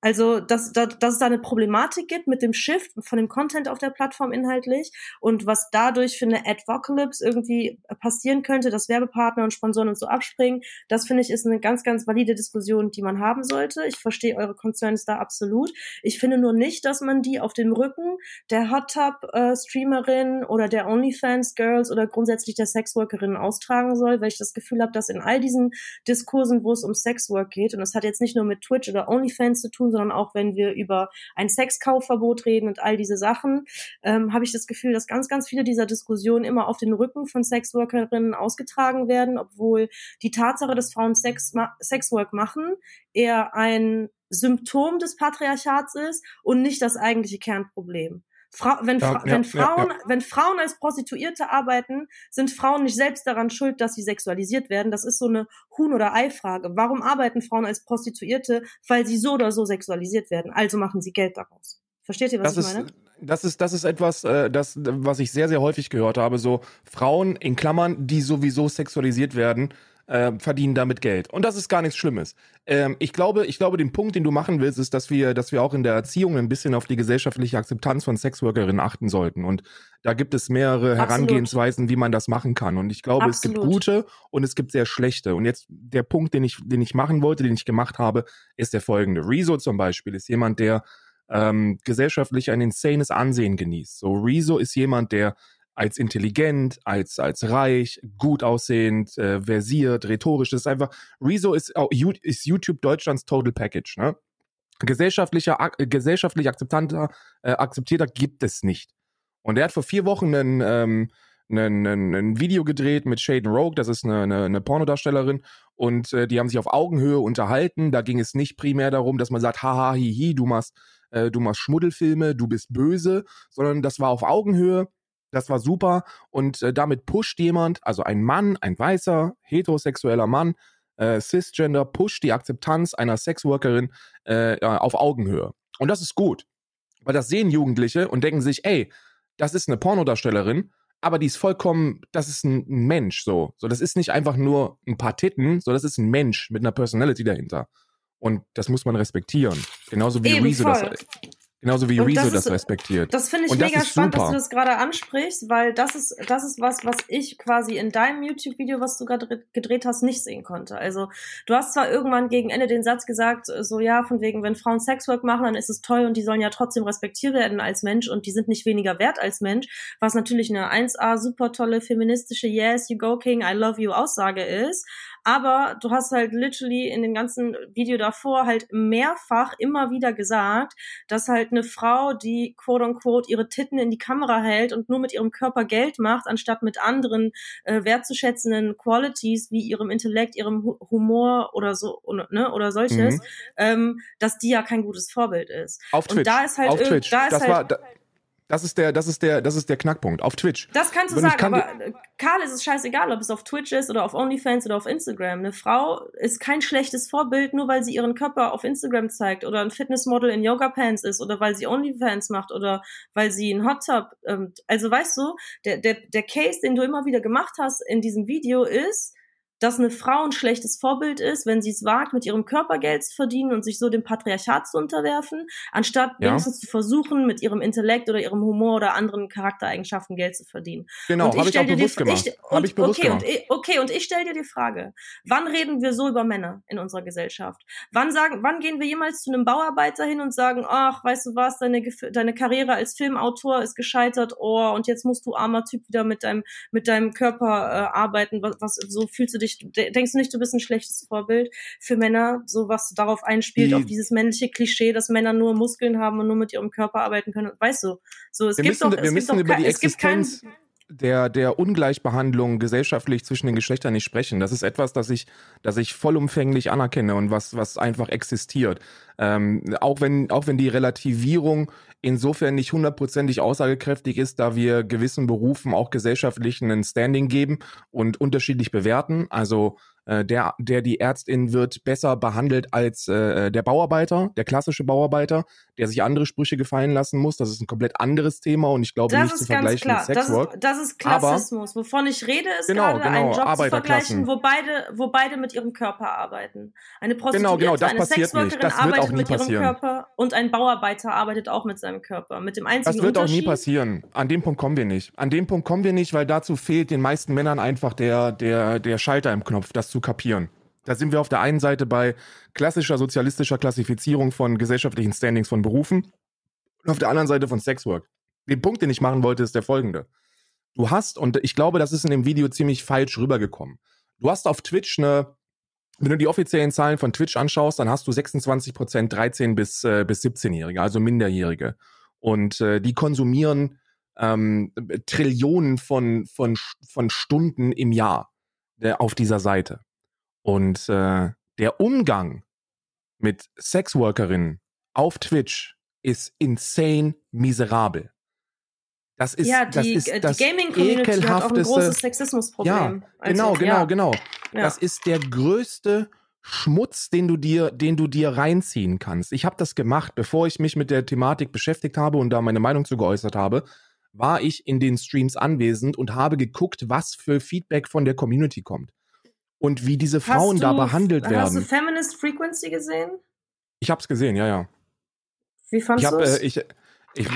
also, dass, dass, dass es da eine Problematik gibt mit dem Shift von dem Content auf der Plattform inhaltlich und was dadurch für eine Advocalypse irgendwie passieren könnte, dass Werbepartner und Sponsoren und so abspringen, das finde ich ist eine ganz, ganz valide Diskussion, die man haben sollte. Ich verstehe eure Concerns da absolut. Ich finde nur nicht, dass man die auf dem Rücken der Hot Tub äh, Streamerin oder der OnlyFans Girls oder grundsätzlich der Sexworkerin austragen soll, weil ich das Gefühl habe, dass in all diesen Diskursen, wo es um Sexwork geht, und das hat jetzt nicht nur mit Twitch oder OnlyFans zu tun, sondern auch wenn wir über ein Sexkaufverbot reden und all diese Sachen, ähm, habe ich das Gefühl, dass ganz, ganz viele dieser Diskussionen immer auf den Rücken von Sexworkerinnen ausgetragen werden, obwohl die Tatsache, dass Frauen Sex Sexwork machen, eher ein Symptom des Patriarchats ist und nicht das eigentliche Kernproblem. Fra wenn, ja, wenn, Frauen, ja, wenn Frauen als Prostituierte arbeiten, sind Frauen nicht selbst daran schuld, dass sie sexualisiert werden. Das ist so eine Huhn- oder Ei-Frage. Warum arbeiten Frauen als Prostituierte? Weil sie so oder so sexualisiert werden. Also machen sie Geld daraus. Versteht ihr, was das ich meine? Ist, das ist, das ist etwas, äh, das, was ich sehr, sehr häufig gehört habe. So Frauen in Klammern, die sowieso sexualisiert werden, äh, verdienen damit Geld. Und das ist gar nichts Schlimmes. Ähm, ich glaube, ich glaube, den Punkt, den du machen willst, ist, dass wir, dass wir auch in der Erziehung ein bisschen auf die gesellschaftliche Akzeptanz von Sexworkerinnen achten sollten. Und da gibt es mehrere Absolut. Herangehensweisen, wie man das machen kann. Und ich glaube, Absolut. es gibt gute und es gibt sehr schlechte. Und jetzt der Punkt, den ich, den ich machen wollte, den ich gemacht habe, ist der folgende. Rezo zum Beispiel ist jemand, der ähm, gesellschaftlich ein insanes Ansehen genießt. So Rezo ist jemand, der als intelligent, als, als reich, gut aussehend, äh, versiert, rhetorisch. Das ist einfach, Rezo ist, oh, ist YouTube Deutschlands Total Package, ne? Gesellschaftlicher, äh, gesellschaftlich akzeptanter, äh, akzeptierter gibt es nicht. Und er hat vor vier Wochen einen, ähm, ein, ein, ein Video gedreht mit Shaden Rogue, das ist eine, eine, eine Pornodarstellerin, und äh, die haben sich auf Augenhöhe unterhalten. Da ging es nicht primär darum, dass man sagt, haha, hihi, du machst, äh, du machst Schmuddelfilme, du bist böse, sondern das war auf Augenhöhe das war super und äh, damit pusht jemand, also ein Mann, ein weißer, heterosexueller Mann, äh, cisgender, pusht die Akzeptanz einer Sexworkerin äh, auf Augenhöhe. Und das ist gut, weil das sehen Jugendliche und denken sich, ey, das ist eine Pornodarstellerin, aber die ist vollkommen, das ist ein Mensch so. So, das ist nicht einfach nur ein paar Titten, so, das ist ein Mensch mit einer Personality dahinter. Und das muss man respektieren. Genauso wie Rezo das Genauso wie Rezo das, das, respektiert. Das finde ich und mega spannend, super. dass du das gerade ansprichst, weil das ist, das ist was, was ich quasi in deinem YouTube-Video, was du gerade gedreht hast, nicht sehen konnte. Also du hast zwar irgendwann gegen Ende den Satz gesagt, so ja, von wegen, wenn Frauen Sexwork machen, dann ist es toll und die sollen ja trotzdem respektiert werden als Mensch und die sind nicht weniger wert als Mensch, was natürlich eine 1A super tolle feministische Yes, you go King, I love you Aussage ist. Aber du hast halt literally in dem ganzen Video davor halt mehrfach immer wieder gesagt, dass halt eine Frau, die quote unquote ihre Titten in die Kamera hält und nur mit ihrem Körper Geld macht, anstatt mit anderen äh, wertzuschätzenden Qualities wie ihrem Intellekt, ihrem Humor oder so ne, oder solches, mhm. ähm, dass die ja kein gutes Vorbild ist. Auf Twitch. Und da ist halt Auf Twitch. Da ist das halt, war, da das ist der, das ist der, das ist der Knackpunkt auf Twitch. Das kannst du sagen, kann aber äh, Karl ist es scheißegal, ob es auf Twitch ist oder auf OnlyFans oder auf Instagram. Eine Frau ist kein schlechtes Vorbild, nur weil sie ihren Körper auf Instagram zeigt oder ein Fitnessmodel in Yoga Pants ist oder weil sie OnlyFans macht oder weil sie einen Hot Tub. Ähm, also weißt du, der, der, der Case, den du immer wieder gemacht hast in diesem Video ist, dass eine Frau ein schlechtes Vorbild ist, wenn sie es wagt, mit ihrem Körper Geld zu verdienen und sich so dem Patriarchat zu unterwerfen, anstatt ja. wenigstens zu versuchen, mit ihrem Intellekt oder ihrem Humor oder anderen Charaktereigenschaften Geld zu verdienen. Genau, habe ich auch bewusst die, gemacht. Ich, und, ich bewusst okay, gemacht. Und ich, okay, und ich stelle dir die Frage, wann reden wir so über Männer in unserer Gesellschaft? Wann sagen, wann gehen wir jemals zu einem Bauarbeiter hin und sagen, ach, weißt du was, deine, deine Karriere als Filmautor ist gescheitert, oh, und jetzt musst du armer Typ wieder mit deinem, mit deinem Körper äh, arbeiten, was, was, so fühlst du dich dich, denkst du nicht, du bist ein schlechtes Vorbild für Männer, so was darauf einspielt, die, auf dieses männliche Klischee, dass Männer nur Muskeln haben und nur mit ihrem Körper arbeiten können. Weißt du, so es wir gibt müssen, doch, wir müssen über die Existenz der, der Ungleichbehandlung gesellschaftlich zwischen den Geschlechtern nicht sprechen. Das ist etwas, das ich, das ich vollumfänglich anerkenne und was, was einfach existiert. Ähm, auch wenn, auch wenn die Relativierung insofern nicht hundertprozentig aussagekräftig ist, da wir gewissen Berufen auch gesellschaftlich einen Standing geben und unterschiedlich bewerten. Also äh, der, der die Ärztin wird besser behandelt als äh, der Bauarbeiter, der klassische Bauarbeiter, der sich andere Sprüche gefallen lassen muss. Das ist ein komplett anderes Thema und ich glaube das nicht zu vergleichen klar. mit Sexwork. Das ist, das ist Klassismus. Aber, Wovon ich rede, ist genau, gerade genau, einen Job zu vergleichen, wo beide, wo beide mit ihrem Körper arbeiten. Eine Prostituierte, genau, genau, das eine Sexworkerin das arbeitet mit passieren. ihrem Körper und ein Bauarbeiter arbeitet auch mit seinem Körper. Mit dem einzigen Das wird auch nie passieren. An dem Punkt kommen wir nicht. An dem Punkt kommen wir nicht, weil dazu fehlt den meisten Männern einfach der, der, der Schalter im Knopf, das zu kapieren. Da sind wir auf der einen Seite bei klassischer sozialistischer Klassifizierung von gesellschaftlichen Standings von Berufen und auf der anderen Seite von Sexwork. Den Punkt, den ich machen wollte, ist der folgende. Du hast, und ich glaube, das ist in dem Video ziemlich falsch rübergekommen. Du hast auf Twitch eine, wenn du die offiziellen Zahlen von Twitch anschaust, dann hast du 26 Prozent 13 bis, äh, bis 17-Jährige, also Minderjährige. Und äh, die konsumieren ähm, Trillionen von, von, von Stunden im Jahr äh, auf dieser Seite. Und äh, der Umgang mit Sexworkerinnen auf Twitch ist insane miserabel. Das ist, ja, die, das ist äh, das die Gaming-Community hat auch ein großes Sexismusproblem. Ja, genau, also, genau, ja. genau. Ja. Das ist der größte Schmutz, den du dir, den du dir reinziehen kannst. Ich habe das gemacht, bevor ich mich mit der Thematik beschäftigt habe und da meine Meinung zu geäußert habe, war ich in den Streams anwesend und habe geguckt, was für Feedback von der Community kommt und wie diese Frauen du, da behandelt werden. Hast du Feminist Frequency gesehen? Ich hab's gesehen, ja, ja. Wie fandest du es? Äh, ich, ich,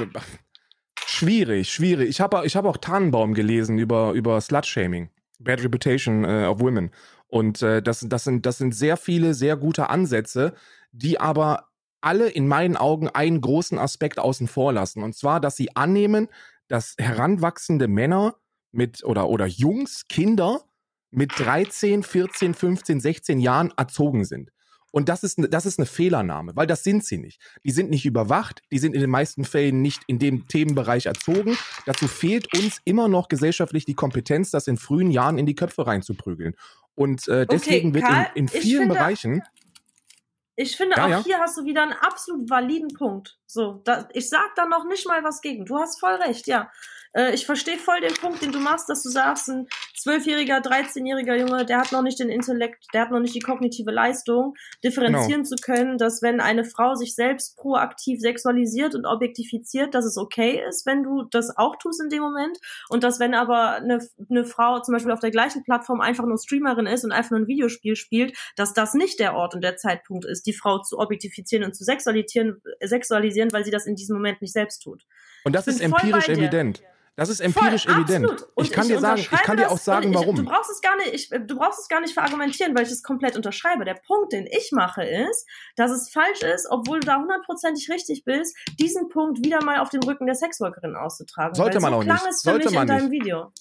schwierig, schwierig. Ich habe ich hab auch Tannenbaum gelesen über, über Slut-Shaming, Bad Reputation äh, of Women. Und äh, das, das, sind, das sind sehr viele, sehr gute Ansätze, die aber alle in meinen Augen einen großen Aspekt außen vor lassen. Und zwar, dass sie annehmen, dass heranwachsende Männer mit oder, oder Jungs, Kinder mit 13, 14, 15, 16 Jahren erzogen sind. Und das ist, das ist eine Fehlernahme, weil das sind sie nicht. Die sind nicht überwacht, die sind in den meisten Fällen nicht in dem Themenbereich erzogen. Dazu fehlt uns immer noch gesellschaftlich die Kompetenz, das in frühen Jahren in die Köpfe reinzuprügeln. Und äh, deswegen okay, Karl, wird in, in vielen finde, Bereichen. Ich finde, ja, auch ja. hier hast du wieder einen absolut validen Punkt. So, da, ich sag da noch nicht mal was gegen. Du hast voll recht, ja. Äh, ich verstehe voll den Punkt, den du machst, dass du sagst, ein zwölfjähriger, 13-jähriger Junge, der hat noch nicht den Intellekt, der hat noch nicht die kognitive Leistung, differenzieren genau. zu können, dass wenn eine Frau sich selbst proaktiv sexualisiert und objektifiziert, dass es okay ist, wenn du das auch tust in dem Moment. Und dass wenn aber eine, eine Frau zum Beispiel auf der gleichen Plattform einfach nur Streamerin ist und einfach nur ein Videospiel spielt, dass das nicht der Ort und der Zeitpunkt ist, die Frau zu objektifizieren und zu sexualisieren, sexualisieren weil sie das in diesem Moment nicht selbst tut. Und das ist empirisch evident. Das ist empirisch Voll, evident. Ich kann ich dir sagen, ich kann dir auch sagen, warum. Du brauchst es gar nicht, ich, du brauchst es gar nicht verargumentieren, weil ich es komplett unterschreibe. Der Punkt, den ich mache, ist, dass es falsch ist, obwohl du da hundertprozentig richtig bist, diesen Punkt wieder mal auf den Rücken der Sexworkerin auszutragen. Sollte man so auch nicht. Sollte man nicht. Video.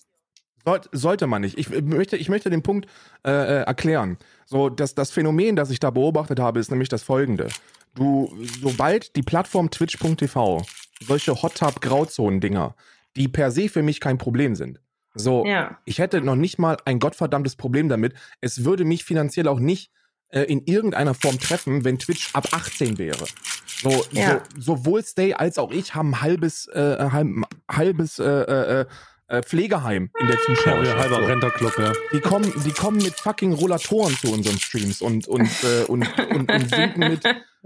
Sollte man nicht. Ich möchte, ich möchte den Punkt äh, äh, erklären. So, das, das Phänomen, das ich da beobachtet habe, ist nämlich das folgende. Du, sobald die Plattform twitch.tv solche Hot Tub Grauzonen-Dinger die per se für mich kein Problem sind. So, ja. ich hätte noch nicht mal ein gottverdammtes Problem damit. Es würde mich finanziell auch nicht äh, in irgendeiner Form treffen, wenn Twitch ab 18 wäre. So, ja. so sowohl Stay als auch ich haben halbes, äh, halb, halbes äh, äh, äh, Pflegeheim in der Zuschauer. Ja, halber Renterclub, ja. Die kommen, die kommen mit fucking Rollatoren zu unseren Streams und, und, äh, und, und, und winken mit,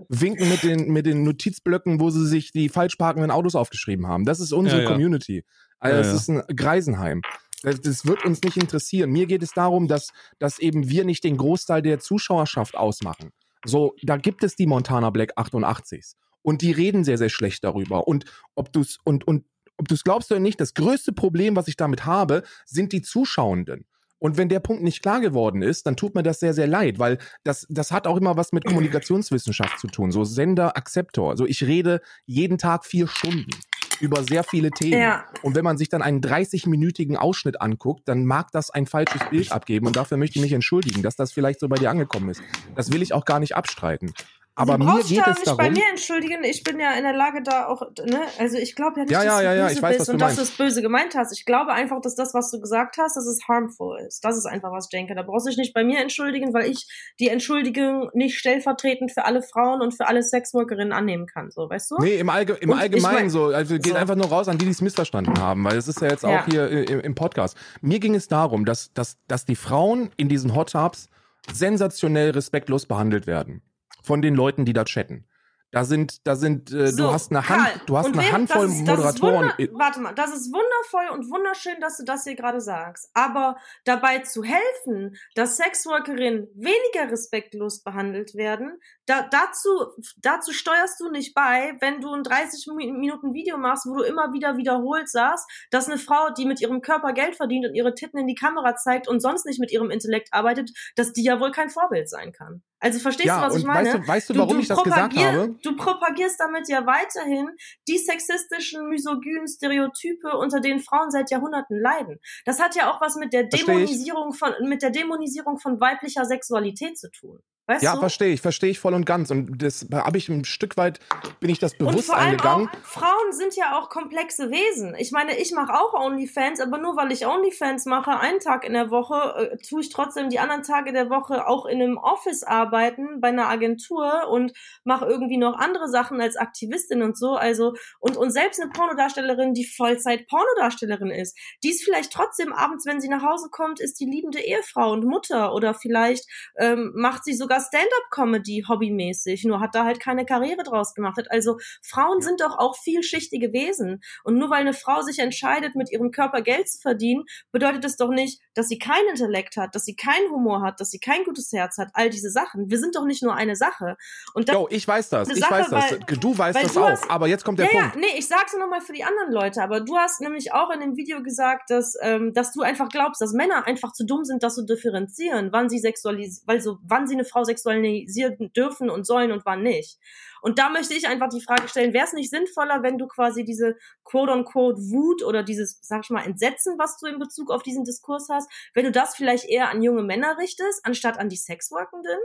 winken mit den, mit den Notizblöcken, wo sie sich die falsch parkenden Autos aufgeschrieben haben. Das ist unsere ja, ja. Community. Also das ist ein Greisenheim. Das, das, wird uns nicht interessieren. Mir geht es darum, dass, dass eben wir nicht den Großteil der Zuschauerschaft ausmachen. So, da gibt es die Montana Black 88s. Und die reden sehr, sehr schlecht darüber. Und ob du es, und, und ob du es glaubst oder nicht, das größte Problem, was ich damit habe, sind die Zuschauenden. Und wenn der Punkt nicht klar geworden ist, dann tut mir das sehr, sehr leid, weil das, das hat auch immer was mit Kommunikationswissenschaft zu tun. So Sender, Akzeptor. Also ich rede jeden Tag vier Stunden über sehr viele Themen. Ja. Und wenn man sich dann einen 30-minütigen Ausschnitt anguckt, dann mag das ein falsches Bild abgeben. Und dafür möchte ich mich entschuldigen, dass das vielleicht so bei dir angekommen ist. Das will ich auch gar nicht abstreiten. Aber du mir geht es darum. bei mir entschuldigen. Ich bin ja in der Lage, da auch, ne, also ich glaube ja nicht, ja, dass ja, du ja, böse weiß, bist und dass du es böse gemeint hast. Ich glaube einfach, dass das, was du gesagt hast, dass es harmful ist. Das ist einfach, was ich denke. Da brauchst du dich nicht bei mir entschuldigen, weil ich die Entschuldigung nicht stellvertretend für alle Frauen und für alle Sexworkerinnen annehmen kann. So, weißt du? Nee, im, Allge im Allgemeinen mein, so. Also geht so. einfach nur raus an die, die es missverstanden haben, weil es ist ja jetzt auch hier im, im Podcast. Mir ging es darum, dass, dass, dass die Frauen in diesen Hot Tubs sensationell respektlos behandelt werden von den Leuten, die da chatten. Da sind, da sind, äh, so, du hast eine Hand, Karl, du hast eine wem, Handvoll das ist, das Moderatoren. Wunder, warte mal, das ist wundervoll und wunderschön, dass du das hier gerade sagst. Aber dabei zu helfen, dass Sexworkerinnen weniger respektlos behandelt werden, da, dazu, dazu steuerst du nicht bei, wenn du ein 30 Minuten Video machst, wo du immer wieder wiederholt sagst, dass eine Frau, die mit ihrem Körper Geld verdient und ihre Titten in die Kamera zeigt und sonst nicht mit ihrem Intellekt arbeitet, dass die ja wohl kein Vorbild sein kann. Also verstehst ja, du, was ich meine? Weißt du, weißt du warum du, du ich das gesagt habe? Du propagierst damit ja weiterhin die sexistischen, misogynen Stereotype, unter denen Frauen seit Jahrhunderten leiden. Das hat ja auch was mit der Dämonisierung von, mit der Dämonisierung von weiblicher Sexualität zu tun. Weißt ja, verstehe ich, verstehe ich voll und ganz. Und das habe ich ein Stück weit, bin ich das bewusst und vor allem. Auch, Frauen sind ja auch komplexe Wesen. Ich meine, ich mache auch OnlyFans, aber nur weil ich OnlyFans mache, einen Tag in der Woche, äh, tue ich trotzdem die anderen Tage der Woche auch in einem Office arbeiten, bei einer Agentur und mache irgendwie noch andere Sachen als Aktivistin und so. Also, und, und selbst eine Pornodarstellerin, die Vollzeit Pornodarstellerin ist, die ist vielleicht trotzdem abends, wenn sie nach Hause kommt, ist die liebende Ehefrau und Mutter oder vielleicht ähm, macht sie sogar sogar Stand-up-Comedy hobbymäßig, nur hat da halt keine Karriere draus gemacht. Also Frauen sind doch auch vielschichtige Wesen. Und nur weil eine Frau sich entscheidet, mit ihrem Körper Geld zu verdienen, bedeutet es doch nicht, dass sie keinen Intellekt hat, dass sie keinen Humor hat, dass sie kein gutes Herz hat. All diese Sachen. Wir sind doch nicht nur eine Sache. Und das, jo, ich weiß das. Ich Sache, weiß das. Weil, du weißt das du auch. Hast, aber jetzt kommt der ja, Punkt. Ja, nee, ich sag's nochmal für die anderen Leute. Aber du hast nämlich auch in dem Video gesagt, dass, ähm, dass du einfach glaubst, dass Männer einfach zu dumm sind, das zu differenzieren, wann sie sexualisieren, weil so, wann sie eine Frau sexualisieren dürfen und sollen und wann nicht. Und da möchte ich einfach die Frage stellen, wäre es nicht sinnvoller, wenn du quasi diese quote-unquote Wut oder dieses, sag ich mal, Entsetzen, was du in Bezug auf diesen Diskurs hast, wenn du das vielleicht eher an junge Männer richtest, anstatt an die Sexworkenden?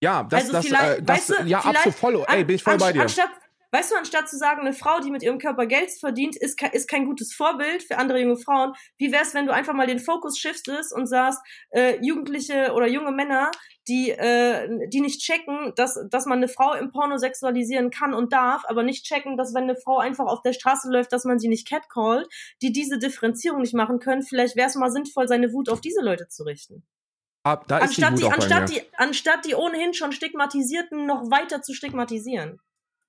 Ja, das, also das, äh, das, weißt du, ja, absolut voll, ey, bin ich voll an, bei dir. Anstatt, weißt du, anstatt zu sagen, eine Frau, die mit ihrem Körper Geld verdient, ist, ist kein gutes Vorbild für andere junge Frauen. Wie wär's, wenn du einfach mal den Fokus shiftest und sagst, äh, Jugendliche oder junge Männer, die, äh, die nicht checken, dass, dass man eine Frau im Porno sexualisieren kann und darf, aber nicht checken, dass wenn eine Frau einfach auf der Straße läuft, dass man sie nicht catcallt, die diese Differenzierung nicht machen können. Vielleicht wäre es mal sinnvoll, seine Wut auf diese Leute zu richten. Ab, da anstatt, ist die, die anstatt, die, anstatt die ohnehin schon Stigmatisierten noch weiter zu stigmatisieren.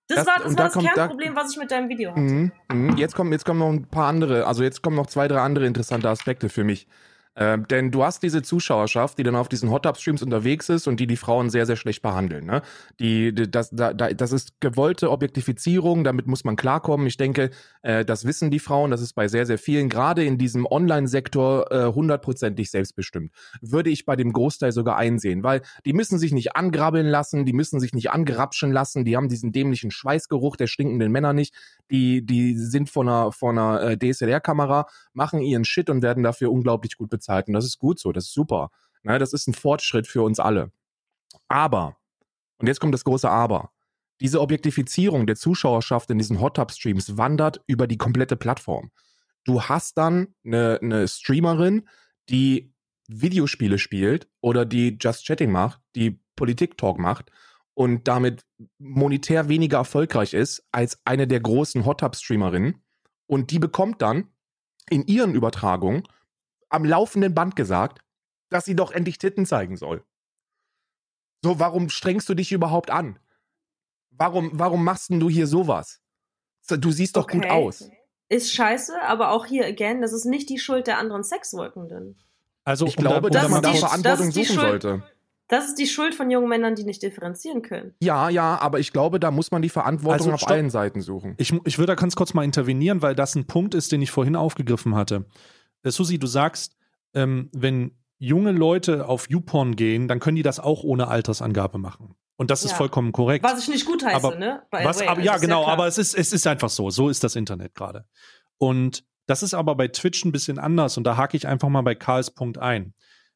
Das, das, war das, war da das Kernproblem, da, was ich mit deinem Video hatte. Mm, mm, jetzt, kommen, jetzt kommen noch ein paar andere, also jetzt kommen noch zwei, drei andere interessante Aspekte für mich. Ähm, denn du hast diese Zuschauerschaft, die dann auf diesen Hot Tub Streams unterwegs ist und die die Frauen sehr, sehr schlecht behandeln. Ne? Die, die das, da, das ist gewollte Objektifizierung, damit muss man klarkommen. Ich denke, äh, das wissen die Frauen, das ist bei sehr, sehr vielen, gerade in diesem Online-Sektor, äh, hundertprozentig selbstbestimmt. Würde ich bei dem Großteil sogar einsehen, weil die müssen sich nicht angrabbeln lassen, die müssen sich nicht angerapschen lassen, die haben diesen dämlichen Schweißgeruch der stinkenden Männer nicht, die, die sind von einer, von einer äh, DSLR-Kamera, machen ihren Shit und werden dafür unglaublich gut bezahlt. Und das ist gut so, das ist super. Ne, das ist ein Fortschritt für uns alle. Aber, und jetzt kommt das große Aber, diese Objektifizierung der Zuschauerschaft in diesen Hot Tub Streams wandert über die komplette Plattform. Du hast dann eine, eine Streamerin, die Videospiele spielt oder die Just Chatting macht, die Politik-Talk macht und damit monetär weniger erfolgreich ist als eine der großen Hot Tub Streamerinnen. Und die bekommt dann in ihren Übertragungen am laufenden Band gesagt, dass sie doch endlich Titten zeigen soll. So, warum strengst du dich überhaupt an? Warum, warum machst denn du hier sowas? Du siehst doch okay. gut aus. Ist scheiße, aber auch hier again, das ist nicht die Schuld der anderen Sexwirkenden. Also ich glaube, dass man da Verantwortung suchen Schuld, sollte. Das ist die Schuld von jungen Männern, die nicht differenzieren können. Ja, ja, aber ich glaube, da muss man die Verantwortung also, auf allen Seiten suchen. Ich, ich würde da ganz kurz mal intervenieren, weil das ein Punkt ist, den ich vorhin aufgegriffen hatte Susi, du sagst, ähm, wenn junge Leute auf YouPorn gehen, dann können die das auch ohne Altersangabe machen. Und das ja. ist vollkommen korrekt. Was ich nicht gut heiße, aber, ne? Was, aber, ja, genau, aber es ist, es ist einfach so. So ist das Internet gerade. Und das ist aber bei Twitch ein bisschen anders und da hake ich einfach mal bei Karls Punkt ein.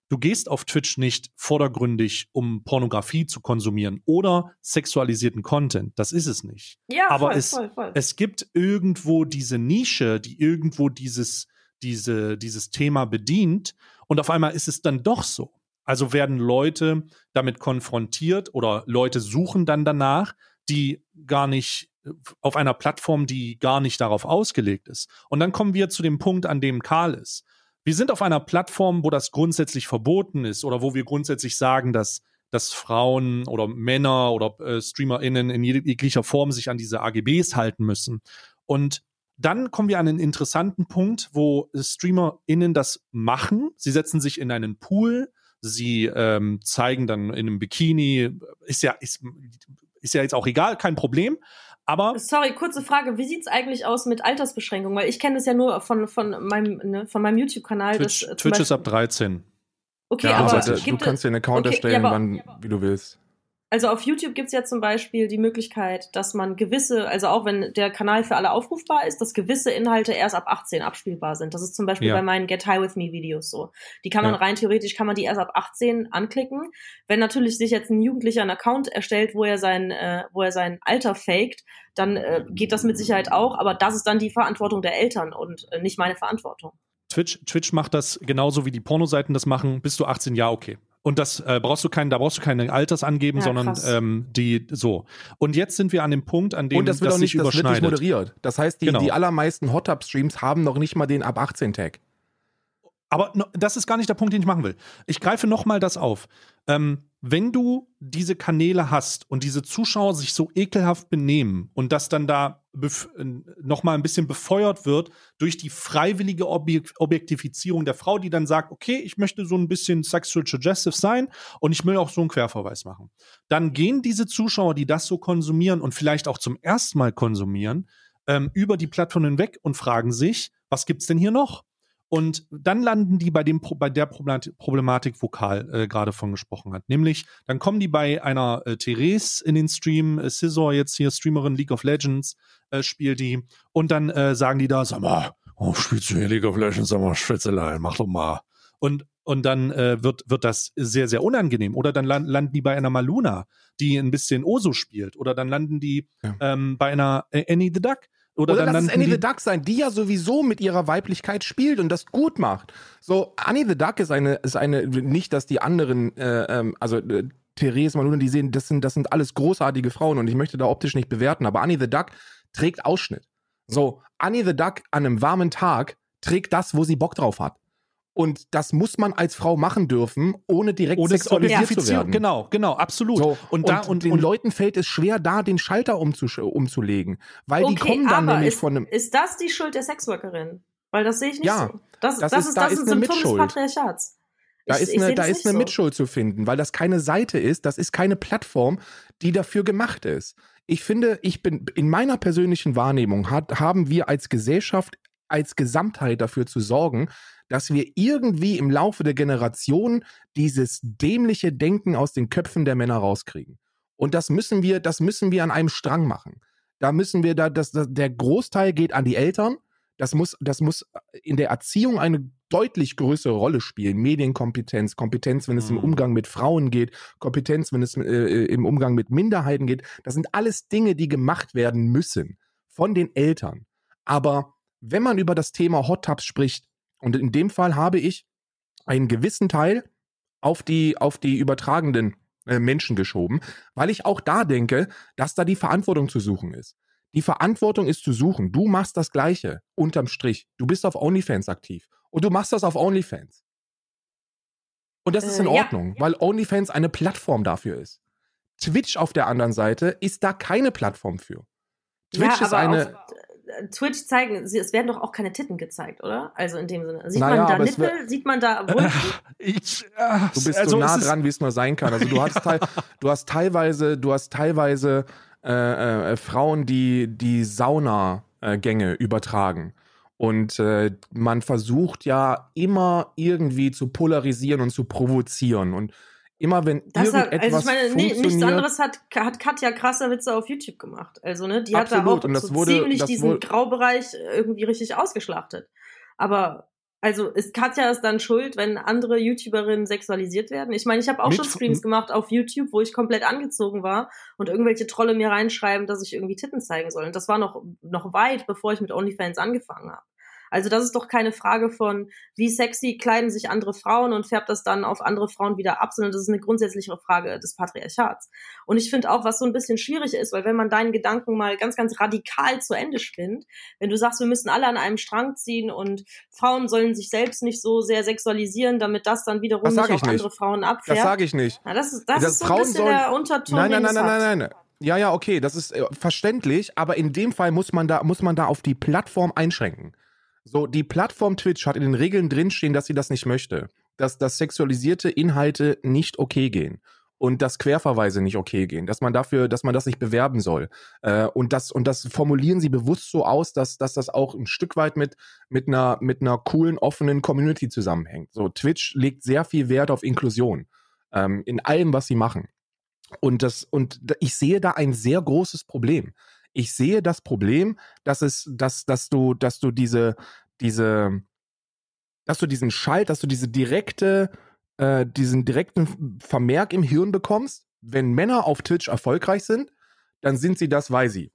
Du gehst auf Twitch nicht vordergründig, um Pornografie zu konsumieren oder sexualisierten Content. Das ist es nicht. Ja, aber voll, es, voll, voll. es gibt irgendwo diese Nische, die irgendwo dieses, diese, dieses Thema bedient und auf einmal ist es dann doch so. Also werden Leute damit konfrontiert oder Leute suchen dann danach, die gar nicht auf einer Plattform, die gar nicht darauf ausgelegt ist. Und dann kommen wir zu dem Punkt, an dem Karl ist. Wir sind auf einer Plattform, wo das grundsätzlich verboten ist oder wo wir grundsätzlich sagen, dass, dass Frauen oder Männer oder äh, StreamerInnen in jeglicher Form sich an diese AGBs halten müssen. Und dann kommen wir an einen interessanten Punkt, wo StreamerInnen das machen. Sie setzen sich in einen Pool, sie ähm, zeigen dann in einem Bikini, ist ja, ist, ist ja jetzt auch egal, kein Problem. Aber sorry, kurze Frage, wie sieht's eigentlich aus mit Altersbeschränkungen? Weil ich kenne das ja nur von von meinem ne, von meinem YouTube-Kanal. Twitch, Twitch ist ab 13. Okay, ja, aber also, du kannst dir einen Account okay, erstellen, ja, aber, wann, wie du willst. Also auf YouTube gibt's ja zum Beispiel die Möglichkeit, dass man gewisse, also auch wenn der Kanal für alle aufrufbar ist, dass gewisse Inhalte erst ab 18 abspielbar sind. Das ist zum Beispiel ja. bei meinen Get High With Me Videos so. Die kann man ja. rein theoretisch, kann man die erst ab 18 anklicken. Wenn natürlich sich jetzt ein Jugendlicher einen Account erstellt, wo er sein, äh, wo er sein Alter faked, dann äh, geht das mit Sicherheit auch, aber das ist dann die Verantwortung der Eltern und äh, nicht meine Verantwortung. Twitch, Twitch macht das genauso wie die Pornoseiten das machen. Bist du 18 Jahre, okay. Und das äh, brauchst du keinen, da brauchst du keine Alters angeben, ja, sondern ähm, die so. Und jetzt sind wir an dem Punkt, an dem Und das wird das auch nicht, das wird nicht moderiert. Das heißt, die, genau. die allermeisten Hot Tub Streams haben noch nicht mal den ab 18 Tag. Aber das ist gar nicht der Punkt, den ich machen will. Ich greife noch mal das auf. Ähm, wenn du diese Kanäle hast und diese Zuschauer sich so ekelhaft benehmen und das dann da noch mal ein bisschen befeuert wird durch die freiwillige Objek Objektifizierung der Frau, die dann sagt, okay, ich möchte so ein bisschen sexual suggestive sein und ich will auch so einen Querverweis machen. Dann gehen diese Zuschauer, die das so konsumieren und vielleicht auch zum ersten Mal konsumieren, ähm, über die Plattform hinweg und fragen sich, was gibt's denn hier noch? Und dann landen die bei dem bei der Problematik, wo Karl äh, gerade von gesprochen hat. Nämlich, dann kommen die bei einer äh, Therese in den Stream, äh, Scissor jetzt hier, Streamerin League of Legends, äh, spielt die. Und dann äh, sagen die da, sag mal, oh, spielst du hier League of Legends, sag mal, Schwitzelein, mach doch mal. Und Und dann äh, wird, wird das sehr, sehr unangenehm. Oder dann land, landen die bei einer Maluna, die ein bisschen Oso spielt. Oder dann landen die ja. ähm, bei einer Annie the Duck. Oder, Oder dann lass es Annie the Duck sein, die ja sowieso mit ihrer Weiblichkeit spielt und das gut macht. So, Annie the Duck ist eine, ist eine, nicht, dass die anderen, äh, ähm, also äh, Therese Maluna, die sehen, das sind, das sind alles großartige Frauen und ich möchte da optisch nicht bewerten, aber Annie the Duck trägt Ausschnitt. So, Annie the Duck an einem warmen Tag trägt das, wo sie Bock drauf hat. Und das muss man als Frau machen dürfen, ohne direkt ohne sexualisiert zu werden. Genau, genau, absolut. So, und, da, und, und den und, Leuten fällt es schwer, da den Schalter umzulegen, weil okay, die kommen dann nämlich ist, von einem. Ist das die Schuld der Sexworkerin? Weil das sehe ich nicht ja, so. Das, das, das ist, das ist, ist ein Symptom des Patriarchats. Da ich, ist eine, da ist eine so. Mitschuld zu finden, weil das keine Seite ist, das ist keine Plattform, die dafür gemacht ist. Ich finde, ich bin in meiner persönlichen Wahrnehmung hat, haben wir als Gesellschaft als Gesamtheit dafür zu sorgen, dass wir irgendwie im Laufe der Generation dieses dämliche Denken aus den Köpfen der Männer rauskriegen. Und das müssen wir, das müssen wir an einem Strang machen. Da müssen wir da, das, das, der Großteil geht an die Eltern. Das muss, das muss in der Erziehung eine deutlich größere Rolle spielen. Medienkompetenz, Kompetenz, wenn es mhm. im Umgang mit Frauen geht, Kompetenz, wenn es äh, im Umgang mit Minderheiten geht. Das sind alles Dinge, die gemacht werden müssen von den Eltern. Aber wenn man über das Thema Hot Tubs spricht, und in dem Fall habe ich einen gewissen Teil auf die, auf die übertragenden äh, Menschen geschoben, weil ich auch da denke, dass da die Verantwortung zu suchen ist. Die Verantwortung ist zu suchen. Du machst das Gleiche, unterm Strich. Du bist auf OnlyFans aktiv. Und du machst das auf OnlyFans. Und das ist in äh, Ordnung, ja. weil OnlyFans eine Plattform dafür ist. Twitch auf der anderen Seite ist da keine Plattform für. Twitch ja, ist eine. Twitch zeigen, es werden doch auch keine Titten gezeigt, oder? Also in dem Sinne. Sieht naja, man da Nippel? Sieht man da ich, äh, Du bist also so nah dran, wie es nur sein kann. Also du hast, teil, du hast teilweise, du hast teilweise äh, äh, Frauen, die die Saunagänge übertragen. Und äh, man versucht ja immer irgendwie zu polarisieren und zu provozieren. Und immer wenn das irgendetwas hat, also ich meine, nichts anderes hat, hat Katja krasser Witze auf YouTube gemacht. Also ne, die Absolut. hat da auch und das so wurde, ziemlich das diesen wurde, Graubereich irgendwie richtig ausgeschlachtet. Aber also ist Katja ist dann schuld, wenn andere YouTuberinnen sexualisiert werden? Ich meine, ich habe auch schon Streams gemacht auf YouTube, wo ich komplett angezogen war und irgendwelche Trolle mir reinschreiben, dass ich irgendwie Titten zeigen soll. Und das war noch noch weit, bevor ich mit OnlyFans angefangen habe. Also das ist doch keine Frage von, wie sexy kleiden sich andere Frauen und färbt das dann auf andere Frauen wieder ab, sondern das ist eine grundsätzliche Frage des Patriarchats. Und ich finde auch, was so ein bisschen schwierig ist, weil wenn man deinen Gedanken mal ganz, ganz radikal zu Ende spinnt, wenn du sagst, wir müssen alle an einem Strang ziehen und Frauen sollen sich selbst nicht so sehr sexualisieren, damit das dann wiederum nicht auf nicht. andere Frauen abfährt. Das sage ich nicht. Ja, das ist, das, das ist so ein bisschen sollen... der Unterton. Nein, nein, nein, nein, nein, nein. Ja, ja, okay, das ist äh, verständlich, aber in dem Fall muss man da muss man da auf die Plattform einschränken. So, die Plattform Twitch hat in den Regeln drinstehen, dass sie das nicht möchte. Dass, dass sexualisierte Inhalte nicht okay gehen und dass Querverweise nicht okay gehen, dass man dafür, dass man das nicht bewerben soll. Äh, und das und das formulieren sie bewusst so aus, dass, dass das auch ein Stück weit mit mit einer mit einer coolen offenen Community zusammenhängt. So Twitch legt sehr viel Wert auf Inklusion ähm, in allem, was sie machen. Und das und ich sehe da ein sehr großes Problem. Ich sehe das Problem, dass es, dass, dass du, dass du diese, diese, dass du diesen Schalt, dass du diese direkte, äh, diesen direkten Vermerk im Hirn bekommst, wenn Männer auf Twitch erfolgreich sind, dann sind sie das, weil sie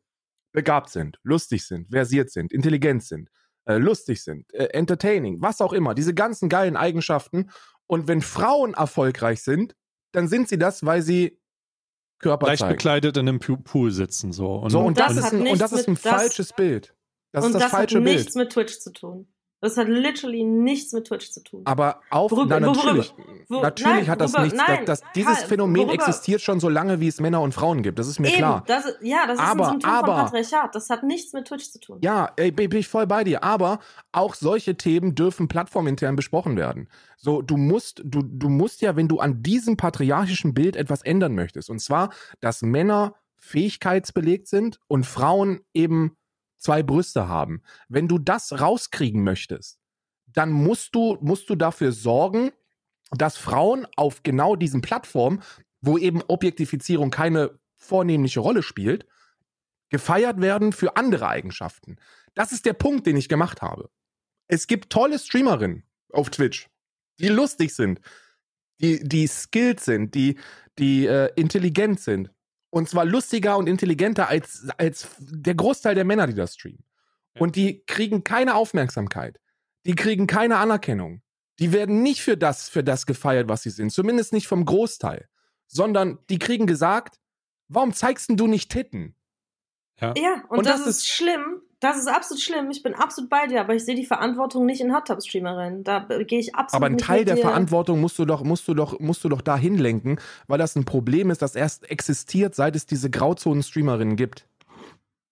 begabt sind, lustig sind, versiert sind, intelligent sind, äh, lustig sind, äh, entertaining, was auch immer, diese ganzen geilen Eigenschaften. Und wenn Frauen erfolgreich sind, dann sind sie das, weil sie Körper leicht zeigen. bekleidet in einem Pool sitzen so und, so, und das, das ist ein, und das ist ein falsches Bild. Das und ist das, das falsche hat Bild. nichts mit Twitch zu tun. Das hat literally nichts mit Twitch zu tun. Aber auf, worüber, na, natürlich, worüber, natürlich nein, hat das worüber, nichts, nein, das, das, dieses Phänomen existiert schon so lange, wie es Männer und Frauen gibt, das ist mir eben, klar. Das, ja, das ist aber, ein Symptom aber, von Patriarchat, das hat nichts mit Twitch zu tun. Ja, ey, bin ich voll bei dir, aber auch solche Themen dürfen plattformintern besprochen werden. So, du musst, du, du musst ja, wenn du an diesem patriarchischen Bild etwas ändern möchtest, und zwar, dass Männer fähigkeitsbelegt sind und Frauen eben zwei Brüste haben. Wenn du das rauskriegen möchtest, dann musst du, musst du dafür sorgen, dass Frauen auf genau diesen Plattformen, wo eben Objektifizierung keine vornehmliche Rolle spielt, gefeiert werden für andere Eigenschaften. Das ist der Punkt, den ich gemacht habe. Es gibt tolle Streamerinnen auf Twitch. die lustig sind, die, die skilled sind, die, die äh, intelligent sind. Und zwar lustiger und intelligenter als, als der Großteil der Männer, die das streamen. Und die kriegen keine Aufmerksamkeit. Die kriegen keine Anerkennung. Die werden nicht für das, für das gefeiert, was sie sind. Zumindest nicht vom Großteil. Sondern die kriegen gesagt, warum zeigst du nicht Titten? Ja, ja und, und das, das, ist schlimm. Das ist absolut schlimm. Ich bin absolut bei dir, aber ich sehe die Verantwortung nicht in Hot Tub Streamerinnen. Da gehe ich absolut Aber ein Teil der Verantwortung musst du doch, musst du doch, musst du doch dahin lenken, weil das ein Problem ist, das erst existiert, seit es diese Grauzonen-Streamerinnen gibt.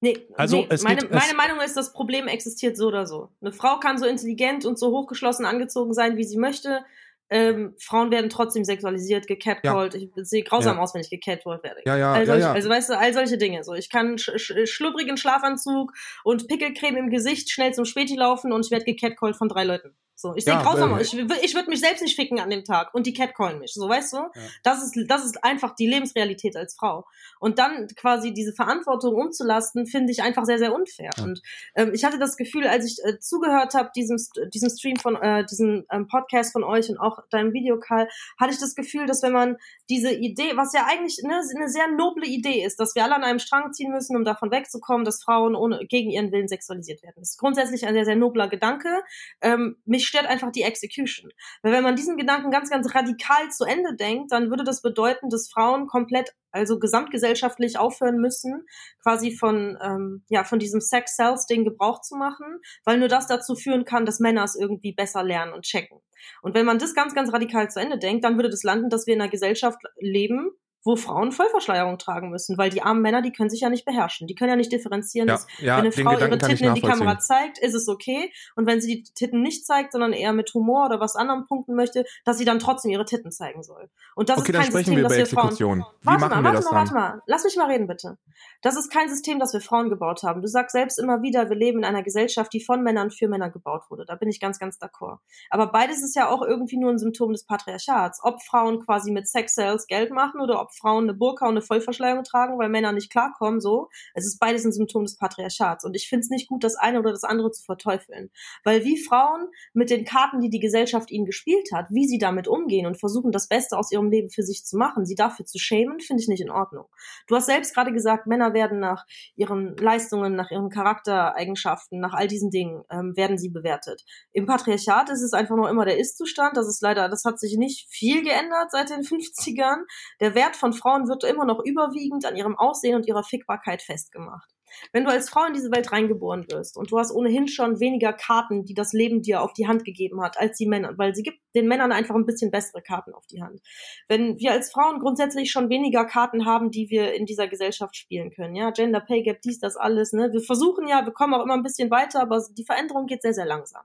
Nee, also nee. meine, gibt, meine Meinung ist, das Problem existiert so oder so. Eine Frau kann so intelligent und so hochgeschlossen angezogen sein, wie sie möchte ähm, Frauen werden trotzdem sexualisiert, gecatcalled. Ja. Ich sehe grausam ja. aus, wenn ich gecatcalled werde. Ja, ja, also, ja, also weißt du, all solche Dinge. So, ich kann sch sch schlubbrigen Schlafanzug und Pickelcreme im Gesicht schnell zum Späti laufen und ich werde gecatcalled von drei Leuten. So, ich sehe ja, grausam aus. Ich, ich würde mich selbst nicht ficken an dem Tag und die catcallen mich. So, weißt du? Ja. Das ist, das ist einfach die Lebensrealität als Frau. Und dann quasi diese Verantwortung umzulasten, finde ich einfach sehr, sehr unfair. Ja. Und ähm, ich hatte das Gefühl, als ich äh, zugehört habe, diesem, diesem Stream von, äh, diesem ähm, Podcast von euch und auch deinem Video, Karl, hatte ich das Gefühl, dass wenn man diese Idee, was ja eigentlich ne, eine sehr noble Idee ist, dass wir alle an einem Strang ziehen müssen, um davon wegzukommen, dass Frauen ohne, gegen ihren Willen sexualisiert werden. Das ist grundsätzlich ein sehr, sehr nobler Gedanke. Ähm, mich stört einfach die Execution. Weil wenn man diesen Gedanken ganz, ganz radikal zu Ende denkt, dann würde das bedeuten, dass Frauen komplett, also gesamtgesellschaftlich aufhören müssen, quasi von, ähm, ja, von diesem Sex-Cells-Ding Gebrauch zu machen, weil nur das dazu führen kann, dass Männer es irgendwie besser lernen und checken. Und wenn man das ganz, ganz radikal zu Ende denkt, dann würde das landen, dass wir in einer Gesellschaft leben, wo Frauen Vollverschleierung tragen müssen, weil die armen Männer, die können sich ja nicht beherrschen. Die können ja nicht differenzieren, ja, dass ja, wenn eine Frau ihre Titten in die Kamera zeigt, ist es okay. Und wenn sie die Titten nicht zeigt, sondern eher mit Humor oder was anderem punkten möchte, dass sie dann trotzdem ihre Titten zeigen soll. Und das okay, ist kein System, wir das wir Frauen. Wie warte mal, warte mal, warte mal. Lass mich mal reden, bitte. Das ist kein System, das wir Frauen gebaut haben. Du sagst selbst immer wieder, wir leben in einer Gesellschaft, die von Männern für Männer gebaut wurde. Da bin ich ganz, ganz d'accord. Aber beides ist ja auch irgendwie nur ein Symptom des Patriarchats. Ob Frauen quasi mit Sex-Sales Geld machen oder ob Frauen eine Burka und eine Vollverschleierung tragen, weil Männer nicht klarkommen, so. Es ist beides ein Symptom des Patriarchats. Und ich finde es nicht gut, das eine oder das andere zu verteufeln. Weil wie Frauen mit den Karten, die die Gesellschaft ihnen gespielt hat, wie sie damit umgehen und versuchen, das Beste aus ihrem Leben für sich zu machen, sie dafür zu schämen, finde ich nicht in Ordnung. Du hast selbst gerade gesagt, Männer werden nach ihren Leistungen, nach ihren Charaktereigenschaften, nach all diesen Dingen, ähm, werden sie bewertet. Im Patriarchat ist es einfach noch immer der Ist-Zustand. Das ist leider, das hat sich nicht viel geändert seit den 50ern. Der Wert von Frauen wird immer noch überwiegend an ihrem Aussehen und ihrer Fickbarkeit festgemacht. Wenn du als Frau in diese Welt reingeboren wirst und du hast ohnehin schon weniger Karten, die das Leben dir auf die Hand gegeben hat, als die Männer, weil sie gibt den Männern einfach ein bisschen bessere Karten auf die Hand. Wenn wir als Frauen grundsätzlich schon weniger Karten haben, die wir in dieser Gesellschaft spielen können, ja, Gender Pay Gap, dies, das alles, ne, wir versuchen ja, wir kommen auch immer ein bisschen weiter, aber die Veränderung geht sehr, sehr langsam.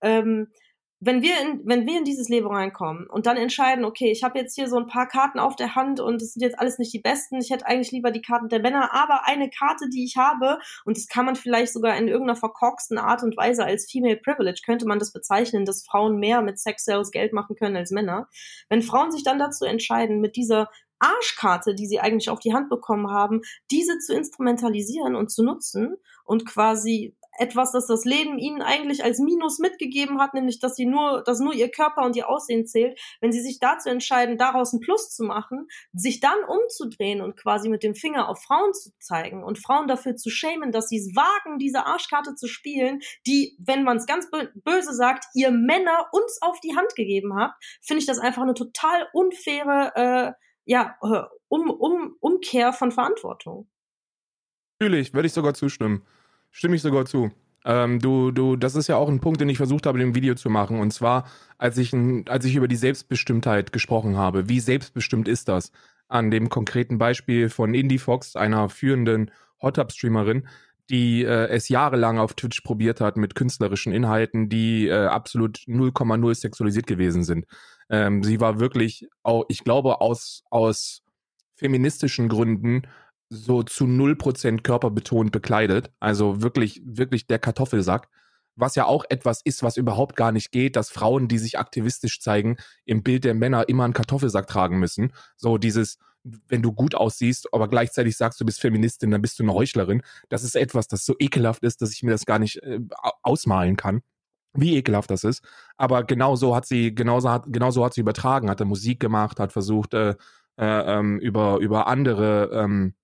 Ähm, wenn wir in, wenn wir in dieses Leben reinkommen und dann entscheiden, okay, ich habe jetzt hier so ein paar Karten auf der Hand und es sind jetzt alles nicht die besten, ich hätte eigentlich lieber die Karten der Männer, aber eine Karte, die ich habe, und das kann man vielleicht sogar in irgendeiner verkorksten Art und Weise als Female Privilege, könnte man das bezeichnen, dass Frauen mehr mit Sex Sales Geld machen können als Männer. Wenn Frauen sich dann dazu entscheiden, mit dieser Arschkarte, die sie eigentlich auf die Hand bekommen haben, diese zu instrumentalisieren und zu nutzen und quasi etwas, das das Leben ihnen eigentlich als Minus mitgegeben hat, nämlich dass sie nur, dass nur ihr Körper und ihr Aussehen zählt, wenn sie sich dazu entscheiden, daraus ein Plus zu machen, sich dann umzudrehen und quasi mit dem Finger auf Frauen zu zeigen und Frauen dafür zu schämen, dass sie es wagen, diese Arschkarte zu spielen, die, wenn man es ganz böse sagt, ihr Männer uns auf die Hand gegeben habt, finde ich das einfach eine total unfaire, äh, ja, äh, um, um, Umkehr von Verantwortung. Natürlich, würde ich sogar zustimmen. Stimme ich sogar zu. Ähm, du, du, das ist ja auch ein Punkt, den ich versucht habe, in dem Video zu machen. Und zwar, als ich, als ich über die Selbstbestimmtheit gesprochen habe. Wie selbstbestimmt ist das? An dem konkreten Beispiel von Indie Fox, einer führenden Hot Tub Streamerin, die äh, es jahrelang auf Twitch probiert hat mit künstlerischen Inhalten, die äh, absolut 0,0 sexualisiert gewesen sind. Ähm, sie war wirklich, auch, ich glaube, aus, aus feministischen Gründen so zu 0% körperbetont bekleidet. Also wirklich, wirklich der Kartoffelsack. Was ja auch etwas ist, was überhaupt gar nicht geht, dass Frauen, die sich aktivistisch zeigen, im Bild der Männer immer einen Kartoffelsack tragen müssen. So dieses, wenn du gut aussiehst, aber gleichzeitig sagst, du bist Feministin, dann bist du eine Heuchlerin. Das ist etwas, das so ekelhaft ist, dass ich mir das gar nicht äh, ausmalen kann. wie ekelhaft das ist. Aber genauso hat sie, genauso hat, genauso hat sie übertragen, hat er Musik gemacht, hat versucht, äh, äh, ähm, über, über andere ähm,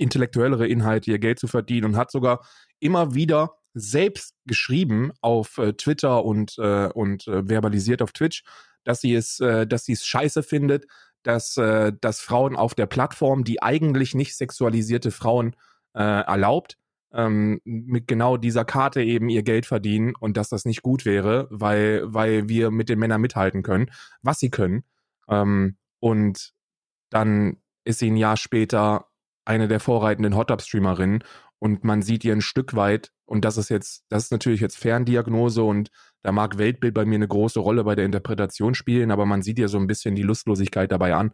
intellektuellere Inhalte ihr Geld zu verdienen und hat sogar immer wieder selbst geschrieben auf äh, Twitter und, äh, und äh, verbalisiert auf Twitch, dass sie es, äh, dass sie es scheiße findet, dass, äh, dass Frauen auf der Plattform, die eigentlich nicht sexualisierte Frauen äh, erlaubt, ähm, mit genau dieser Karte eben ihr Geld verdienen und dass das nicht gut wäre, weil, weil wir mit den Männern mithalten können, was sie können. Ähm, und dann ist sie ein Jahr später eine der vorreitenden Hot-Up-Streamerinnen und man sieht ihr ein Stück weit, und das ist jetzt, das ist natürlich jetzt Ferndiagnose und da mag Weltbild bei mir eine große Rolle bei der Interpretation spielen, aber man sieht ihr so ein bisschen die Lustlosigkeit dabei an.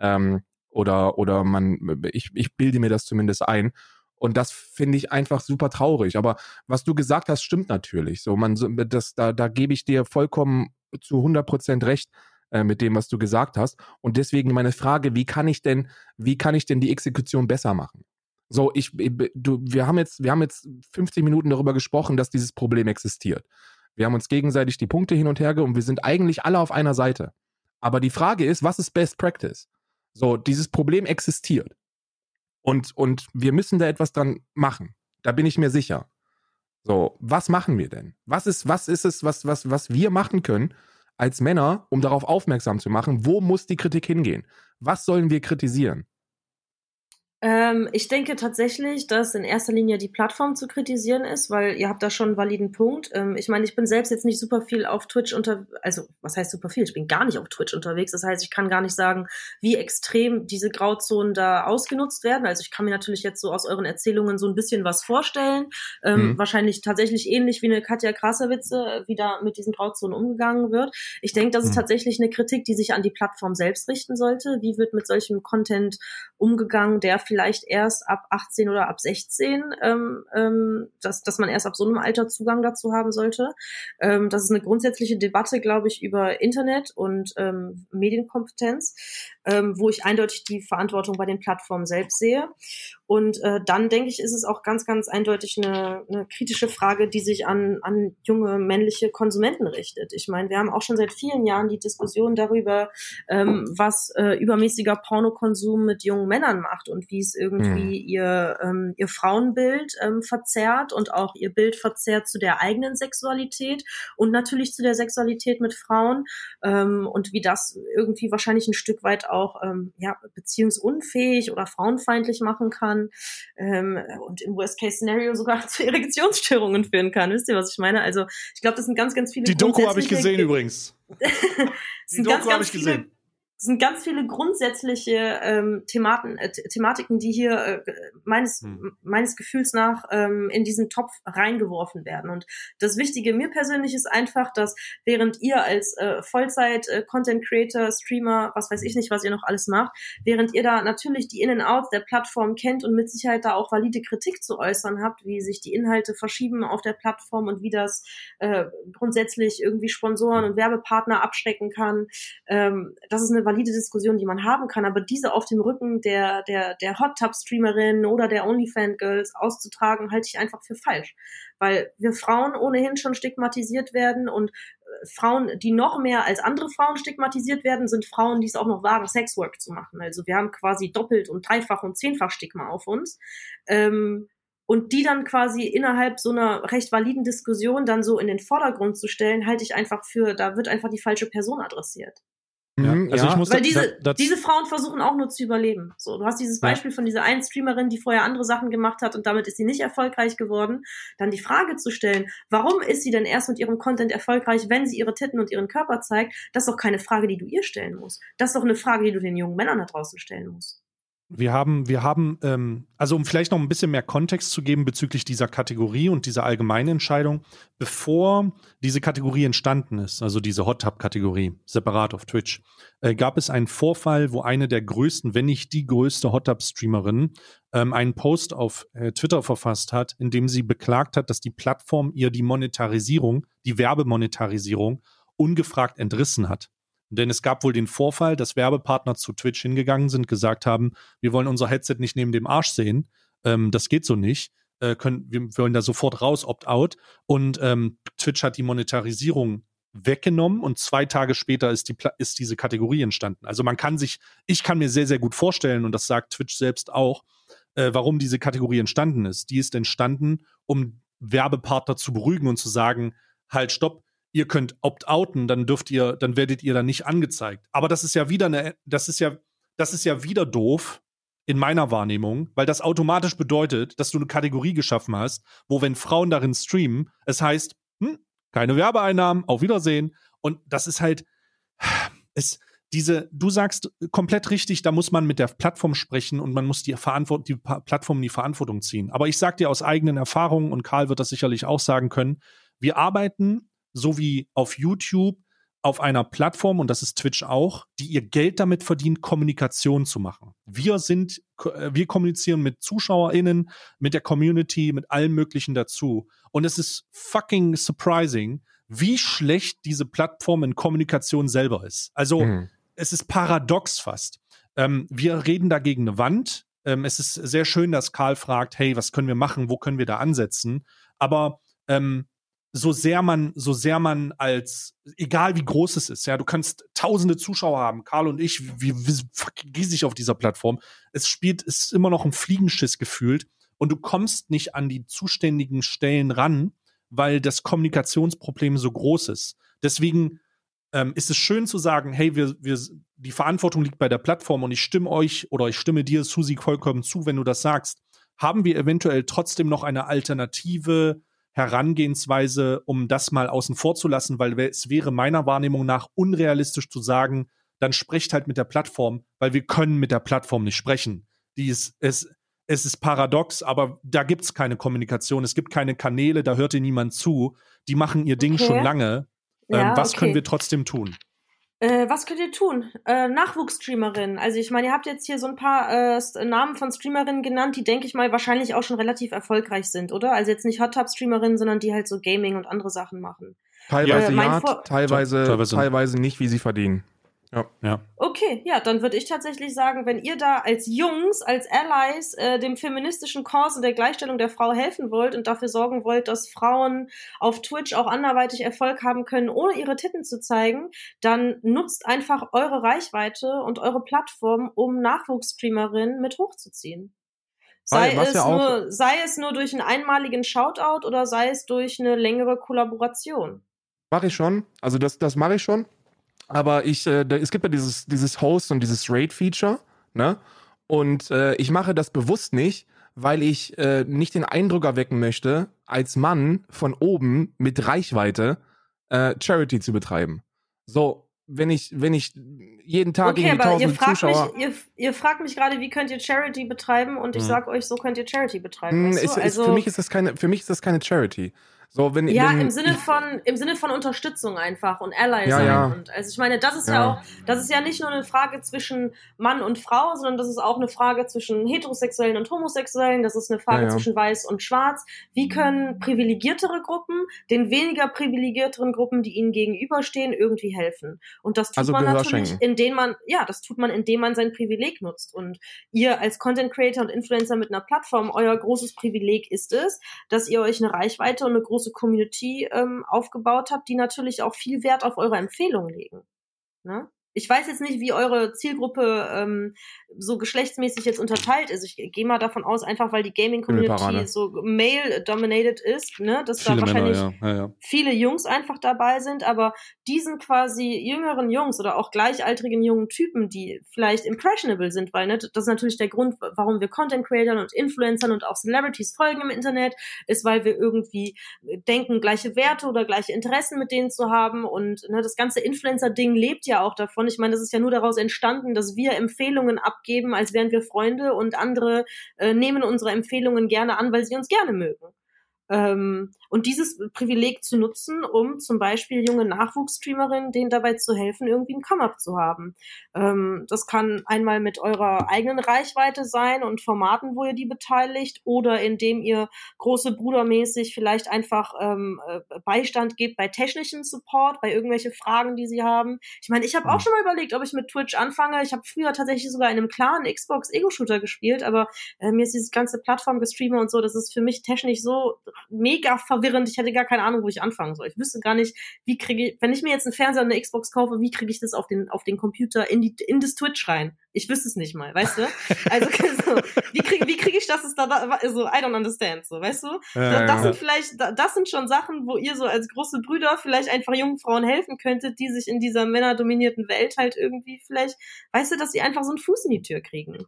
Ähm, oder, oder man, ich, ich bilde mir das zumindest ein. Und das finde ich einfach super traurig. Aber was du gesagt hast, stimmt natürlich. So, man, das, da, da gebe ich dir vollkommen zu 100 Prozent recht äh, mit dem, was du gesagt hast. Und deswegen meine Frage, wie kann ich denn, wie kann ich denn die Exekution besser machen? So, ich, du, wir haben jetzt, wir haben jetzt 50 Minuten darüber gesprochen, dass dieses Problem existiert. Wir haben uns gegenseitig die Punkte hin und her und wir sind eigentlich alle auf einer Seite. Aber die Frage ist, was ist Best Practice? So, dieses Problem existiert. Und, und wir müssen da etwas dran machen. Da bin ich mir sicher. So, was machen wir denn? Was ist, was ist es, was, was, was wir machen können als Männer, um darauf aufmerksam zu machen? Wo muss die Kritik hingehen? Was sollen wir kritisieren? Ähm, ich denke tatsächlich, dass in erster Linie die Plattform zu kritisieren ist, weil ihr habt da schon einen validen Punkt. Ähm, ich meine, ich bin selbst jetzt nicht super viel auf Twitch unter, also was heißt super viel? Ich bin gar nicht auf Twitch unterwegs. Das heißt, ich kann gar nicht sagen, wie extrem diese Grauzonen da ausgenutzt werden. Also ich kann mir natürlich jetzt so aus euren Erzählungen so ein bisschen was vorstellen. Ähm, mhm. Wahrscheinlich tatsächlich ähnlich wie eine Katja Krasavice, wie da mit diesen Grauzonen umgegangen wird. Ich denke, das ist mhm. tatsächlich eine Kritik, die sich an die Plattform selbst richten sollte. Wie wird mit solchem Content umgegangen, der vielleicht erst ab 18 oder ab 16, ähm, ähm, dass, dass man erst ab so einem Alter Zugang dazu haben sollte. Ähm, das ist eine grundsätzliche Debatte, glaube ich, über Internet und ähm, Medienkompetenz, ähm, wo ich eindeutig die Verantwortung bei den Plattformen selbst sehe. Und äh, dann denke ich, ist es auch ganz, ganz eindeutig eine, eine kritische Frage, die sich an, an junge männliche Konsumenten richtet. Ich meine, wir haben auch schon seit vielen Jahren die Diskussion darüber, ähm, was äh, übermäßiger Pornokonsum mit jungen Männern macht und wie es irgendwie mhm. ihr, ähm, ihr Frauenbild ähm, verzerrt und auch ihr Bild verzerrt zu der eigenen Sexualität und natürlich zu der Sexualität mit Frauen ähm, und wie das irgendwie wahrscheinlich ein Stück weit auch ähm, ja, beziehungsunfähig oder frauenfeindlich machen kann kann ähm, und im Worst-Case-Szenario sogar zu Erektionsstörungen führen kann. Wisst ihr, was ich meine? Also ich glaube, das sind ganz, ganz viele. Die Doku habe ich gesehen übrigens. Die Doku habe ich gesehen es sind ganz viele grundsätzliche ähm, Thematen, äh, Thematiken, die hier äh, meines, hm. meines Gefühls nach ähm, in diesen Topf reingeworfen werden. Und das Wichtige mir persönlich ist einfach, dass während ihr als äh, Vollzeit-Content-Creator, äh, Streamer, was weiß ich nicht, was ihr noch alles macht, während ihr da natürlich die In- und Outs der Plattform kennt und mit Sicherheit da auch valide Kritik zu äußern habt, wie sich die Inhalte verschieben auf der Plattform und wie das äh, grundsätzlich irgendwie Sponsoren und Werbepartner abschrecken kann, ähm, das ist eine valide Diskussion, die man haben kann, aber diese auf dem Rücken der, der, der Hot Tub Streamerin oder der OnlyFans Girls auszutragen, halte ich einfach für falsch. Weil wir Frauen ohnehin schon stigmatisiert werden und äh, Frauen, die noch mehr als andere Frauen stigmatisiert werden, sind Frauen, die es auch noch wagen, Sexwork zu machen. Also wir haben quasi doppelt und dreifach und zehnfach Stigma auf uns. Ähm, und die dann quasi innerhalb so einer recht validen Diskussion dann so in den Vordergrund zu stellen, halte ich einfach für, da wird einfach die falsche Person adressiert. Ja, mhm, also ja. ich muss Weil diese, da, diese Frauen versuchen auch nur zu überleben. So, du hast dieses Beispiel ja. von dieser einen Streamerin, die vorher andere Sachen gemacht hat und damit ist sie nicht erfolgreich geworden. Dann die Frage zu stellen, warum ist sie denn erst mit ihrem Content erfolgreich, wenn sie ihre Titten und ihren Körper zeigt? Das ist doch keine Frage, die du ihr stellen musst. Das ist doch eine Frage, die du den jungen Männern da draußen stellen musst. Wir haben, wir haben, ähm, also um vielleicht noch ein bisschen mehr Kontext zu geben bezüglich dieser Kategorie und dieser allgemeinen Entscheidung, bevor diese Kategorie entstanden ist, also diese Hot Tub-Kategorie, separat auf Twitch, äh, gab es einen Vorfall, wo eine der größten, wenn nicht die größte Hot Tub-Streamerin ähm, einen Post auf äh, Twitter verfasst hat, in dem sie beklagt hat, dass die Plattform ihr die Monetarisierung, die Werbemonetarisierung ungefragt entrissen hat. Denn es gab wohl den Vorfall, dass Werbepartner zu Twitch hingegangen sind, gesagt haben, wir wollen unser Headset nicht neben dem Arsch sehen. Ähm, das geht so nicht. äh, können, wir wollen da sofort raus, Opt-out. Und ähm, Twitch hat die Monetarisierung weggenommen und zwei Tage später ist, die, ist diese Kategorie entstanden. Also man kann sich, ich kann mir sehr, sehr gut vorstellen, und das sagt Twitch selbst auch, äh, warum diese Kategorie entstanden ist. Die ist entstanden, um Werbepartner zu beruhigen und zu sagen, halt, stopp, ihr könnt opt-outen, dann dürft ihr, dann werdet ihr dann nicht angezeigt. Aber das ist ja wieder eine, das ist ja, das ist ja wieder doof in meiner Wahrnehmung, weil das automatisch bedeutet, dass du eine Kategorie geschaffen hast, wo wenn Frauen darin streamen, es heißt, hm, keine Werbeeinnahmen, auf Wiedersehen. Und das ist halt, es, diese, du sagst komplett richtig, da muss man mit der Plattform sprechen und man muss die, Verantwort die Plattform in die Verantwortung ziehen. Aber ich sag dir aus eigenen Erfahrungen, und Karl wird das sicherlich auch sagen können, wir arbeiten so wie auf YouTube auf einer Plattform, und das ist Twitch auch, die ihr Geld damit verdient, Kommunikation zu machen. Wir sind, äh, wir kommunizieren mit ZuschauerInnen, mit der Community, mit allem Möglichen dazu. Und es ist fucking surprising, wie schlecht diese Plattform in Kommunikation selber ist. Also, mhm. es ist paradox fast. Ähm, wir reden da gegen eine Wand. Ähm, es ist sehr schön, dass Karl fragt, hey, was können wir machen? Wo können wir da ansetzen? Aber ähm, so sehr man, so sehr man als, egal wie groß es ist, ja, du kannst tausende Zuschauer haben, Karl und ich, wir, wir riesig auf dieser Plattform. Es spielt, es ist immer noch ein Fliegenschiss gefühlt und du kommst nicht an die zuständigen Stellen ran, weil das Kommunikationsproblem so groß ist. Deswegen ähm, ist es schön zu sagen, hey, wir, wir, die Verantwortung liegt bei der Plattform und ich stimme euch oder ich stimme dir, Susi, vollkommen zu, wenn du das sagst. Haben wir eventuell trotzdem noch eine alternative Herangehensweise, um das mal außen vor zu lassen, weil es wäre meiner Wahrnehmung nach unrealistisch zu sagen, dann sprecht halt mit der Plattform, weil wir können mit der Plattform nicht sprechen. Die ist, es, es ist paradox, aber da gibt es keine Kommunikation, es gibt keine Kanäle, da hört dir niemand zu. Die machen ihr Ding okay. schon lange. Ja, ähm, was okay. können wir trotzdem tun? Äh, was könnt ihr tun? Äh, Nachwuchsstreamerinnen. Also ich meine, ihr habt jetzt hier so ein paar äh, Namen von Streamerinnen genannt, die, denke ich mal, wahrscheinlich auch schon relativ erfolgreich sind, oder? Also jetzt nicht Hot Tub Streamerinnen, sondern die halt so Gaming und andere Sachen machen. Teilweise äh, ja, teilweise, teilweise, teilweise nicht, wie sie verdienen. Ja. ja. Okay, ja, dann würde ich tatsächlich sagen, wenn ihr da als Jungs, als Allies äh, dem feministischen Kurs und der Gleichstellung der Frau helfen wollt und dafür sorgen wollt, dass Frauen auf Twitch auch anderweitig Erfolg haben können, ohne ihre Titten zu zeigen, dann nutzt einfach eure Reichweite und eure Plattform, um Nachwuchsstreamerinnen mit hochzuziehen. Sei, es ja nur, sei es nur durch einen einmaligen Shoutout oder sei es durch eine längere Kollaboration. Mache ich schon. Also das, das mache ich schon. Aber ich, äh, da, es gibt ja dieses, dieses Host und dieses Raid-Feature, ne? Und äh, ich mache das bewusst nicht, weil ich äh, nicht den Eindruck erwecken möchte, als Mann von oben mit Reichweite äh, Charity zu betreiben. So, wenn ich, wenn ich jeden Tag okay, irgendwie tausend Zuschauer... Mich, ihr, ihr fragt mich gerade, wie könnt ihr Charity betreiben und ich hm. sag euch, so könnt ihr Charity betreiben. Hm, weißt du? ist, also, für, mich ist das keine, für mich ist das keine Charity. So, wenn, ja, wenn, im Sinne von im Sinne von Unterstützung einfach und Ally ja, sein. Ja. Und also ich meine, das ist ja. ja. auch, das ist ja nicht nur eine Frage zwischen Mann und Frau, sondern das ist auch eine Frage zwischen Heterosexuellen und Homosexuellen. Das ist eine Frage zwischen Weiß und Schwarz. Wie können privilegiertere Gruppen den weniger privilegierteren Gruppen, die ihnen gegenüberstehen, irgendwie helfen? Und das tut also man natürlich, indem man, ja, das tut man, indem man sein Privileg nutzt. Und ihr als Content Creator und Influencer mit einer Plattform, euer großes Privileg ist es, dass ihr euch eine Reichweite und eine große große Community ähm, aufgebaut habt, die natürlich auch viel Wert auf eure Empfehlungen legen. Ne? Ich weiß jetzt nicht, wie eure Zielgruppe ähm, so geschlechtsmäßig jetzt unterteilt ist. Ich gehe mal davon aus, einfach weil die Gaming-Community so male-dominated ist, ne, dass viele da wahrscheinlich Männer, ja. Ja, ja. viele Jungs einfach dabei sind, aber diesen quasi jüngeren Jungs oder auch gleichaltrigen jungen Typen, die vielleicht impressionable sind, weil ne, das ist natürlich der Grund, warum wir Content-Creatern und Influencern und auch Celebrities folgen im Internet, ist, weil wir irgendwie denken, gleiche Werte oder gleiche Interessen mit denen zu haben und ne, das ganze Influencer-Ding lebt ja auch davon, ich meine, das ist ja nur daraus entstanden, dass wir Empfehlungen abgeben, als wären wir Freunde und andere äh, nehmen unsere Empfehlungen gerne an, weil sie uns gerne mögen. Ähm, und dieses Privileg zu nutzen, um zum Beispiel junge Nachwuchsstreamerinnen, denen dabei zu helfen, irgendwie ein Come-up zu haben. Ähm, das kann einmal mit eurer eigenen Reichweite sein und Formaten, wo ihr die beteiligt, oder indem ihr große Brudermäßig vielleicht einfach ähm, äh, Beistand gebt bei technischen Support, bei irgendwelche Fragen, die sie haben. Ich meine, ich habe auch mhm. schon mal überlegt, ob ich mit Twitch anfange. Ich habe früher tatsächlich sogar in einem klaren Xbox Ego-Shooter gespielt, aber äh, mir ist dieses ganze Plattform-Gestreamer und so, das ist für mich technisch so mega verwirrend. Ich hätte gar keine Ahnung, wo ich anfangen soll. Ich wüsste gar nicht, wie kriege ich, wenn ich mir jetzt einen Fernseher und eine Xbox kaufe, wie kriege ich das auf den, auf den Computer in die, in das Twitch rein? Ich wüsste es nicht mal, weißt du? Also, so, wie kriege wie krieg ich das, ist da, so, I don't understand, so, weißt du? Ja, das ja. sind vielleicht, das sind schon Sachen, wo ihr so als große Brüder vielleicht einfach jungen Frauen helfen könntet, die sich in dieser männerdominierten Welt halt irgendwie vielleicht, weißt du, dass sie einfach so einen Fuß in die Tür kriegen.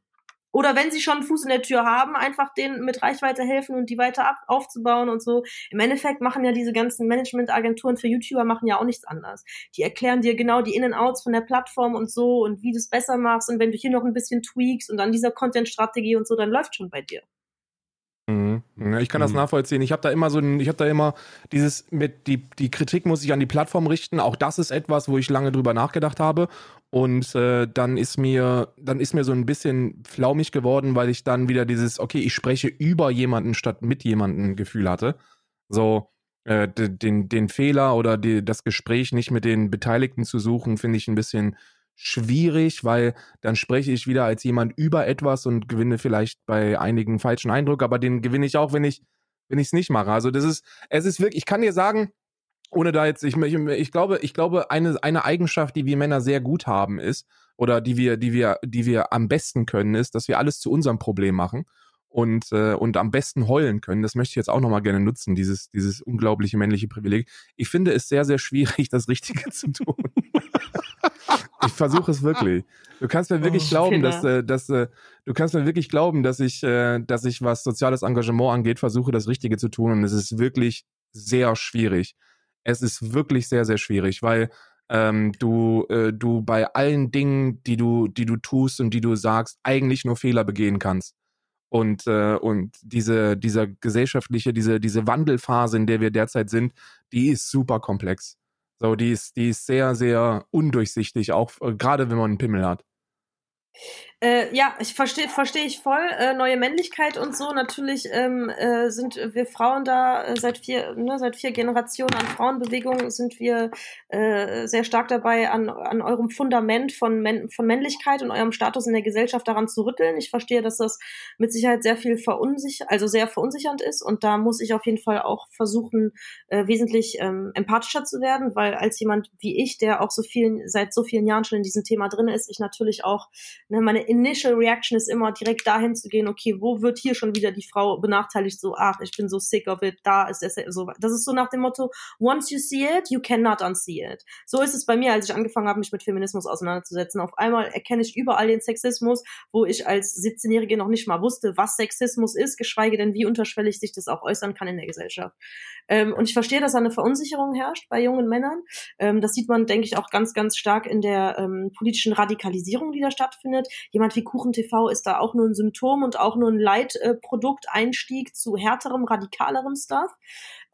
Oder wenn sie schon einen Fuß in der Tür haben, einfach denen mit Reichweite helfen und die weiter ab aufzubauen und so. Im Endeffekt machen ja diese ganzen Managementagenturen für YouTuber machen ja auch nichts anderes. Die erklären dir genau die In-and-Outs von der Plattform und so und wie du es besser machst und wenn du hier noch ein bisschen tweaks und an dieser Content-Strategie und so, dann läuft schon bei dir. Mhm. Ich kann das mhm. nachvollziehen. Ich habe da immer so ein, ich habe da immer dieses mit die die Kritik muss ich an die Plattform richten. Auch das ist etwas, wo ich lange drüber nachgedacht habe und äh, dann ist mir dann ist mir so ein bisschen flaumig geworden, weil ich dann wieder dieses okay, ich spreche über jemanden statt mit jemanden Gefühl hatte. So äh, den den Fehler oder die, das Gespräch nicht mit den Beteiligten zu suchen, finde ich ein bisschen schwierig, weil dann spreche ich wieder als jemand über etwas und gewinne vielleicht bei einigen falschen Eindruck, aber den gewinne ich auch, wenn ich wenn ich es nicht mache. Also das ist es ist wirklich, ich kann dir sagen, ohne da jetzt ich, ich, ich glaube, ich glaube eine eine Eigenschaft, die wir Männer sehr gut haben ist oder die wir die wir die wir am besten können ist, dass wir alles zu unserem Problem machen und äh, und am besten heulen können. Das möchte ich jetzt auch noch mal gerne nutzen, dieses dieses unglaubliche männliche Privileg. Ich finde es sehr sehr schwierig, das Richtige zu tun. Ich versuche es wirklich. Du kannst mir wirklich oh, glauben, dass, äh, dass äh, du kannst mir wirklich glauben, dass ich, äh, dass ich was soziales Engagement angeht, versuche das Richtige zu tun und es ist wirklich sehr schwierig. Es ist wirklich sehr sehr schwierig, weil ähm, du äh, du bei allen Dingen, die du die du tust und die du sagst, eigentlich nur Fehler begehen kannst. Und äh, und diese dieser gesellschaftliche diese diese Wandelphase, in der wir derzeit sind, die ist super komplex. So, die ist, die ist sehr, sehr undurchsichtig, auch äh, gerade wenn man einen Pimmel hat. Äh, ja, ich verstehe verstehe ich voll. Äh, neue Männlichkeit und so. Natürlich ähm, äh, sind wir Frauen da äh, seit vier, ne, seit vier Generationen an Frauenbewegung sind wir äh, sehr stark dabei, an, an eurem Fundament von, von Männlichkeit und eurem Status in der Gesellschaft daran zu rütteln. Ich verstehe, dass das mit Sicherheit sehr viel verunsichert, also sehr verunsichernd ist. Und da muss ich auf jeden Fall auch versuchen, äh, wesentlich ähm, empathischer zu werden, weil als jemand wie ich, der auch so vielen, seit so vielen Jahren schon in diesem Thema drin ist, ich natürlich auch ne, meine Initial Reaction ist immer direkt dahin zu gehen, okay, wo wird hier schon wieder die Frau benachteiligt? So, ach, ich bin so sick of it, da ist es so. Das ist so nach dem Motto, once you see it, you cannot unsee it. So ist es bei mir, als ich angefangen habe, mich mit Feminismus auseinanderzusetzen. Auf einmal erkenne ich überall den Sexismus, wo ich als 17-Jährige noch nicht mal wusste, was Sexismus ist, geschweige denn, wie unterschwellig sich das auch äußern kann in der Gesellschaft. Ähm, und ich verstehe, dass da eine Verunsicherung herrscht bei jungen Männern. Ähm, das sieht man, denke ich, auch ganz, ganz stark in der ähm, politischen Radikalisierung, die da stattfindet jemand wie Kuchen TV ist da auch nur ein Symptom und auch nur ein Leitprodukteinstieg zu härterem, radikalerem Stuff.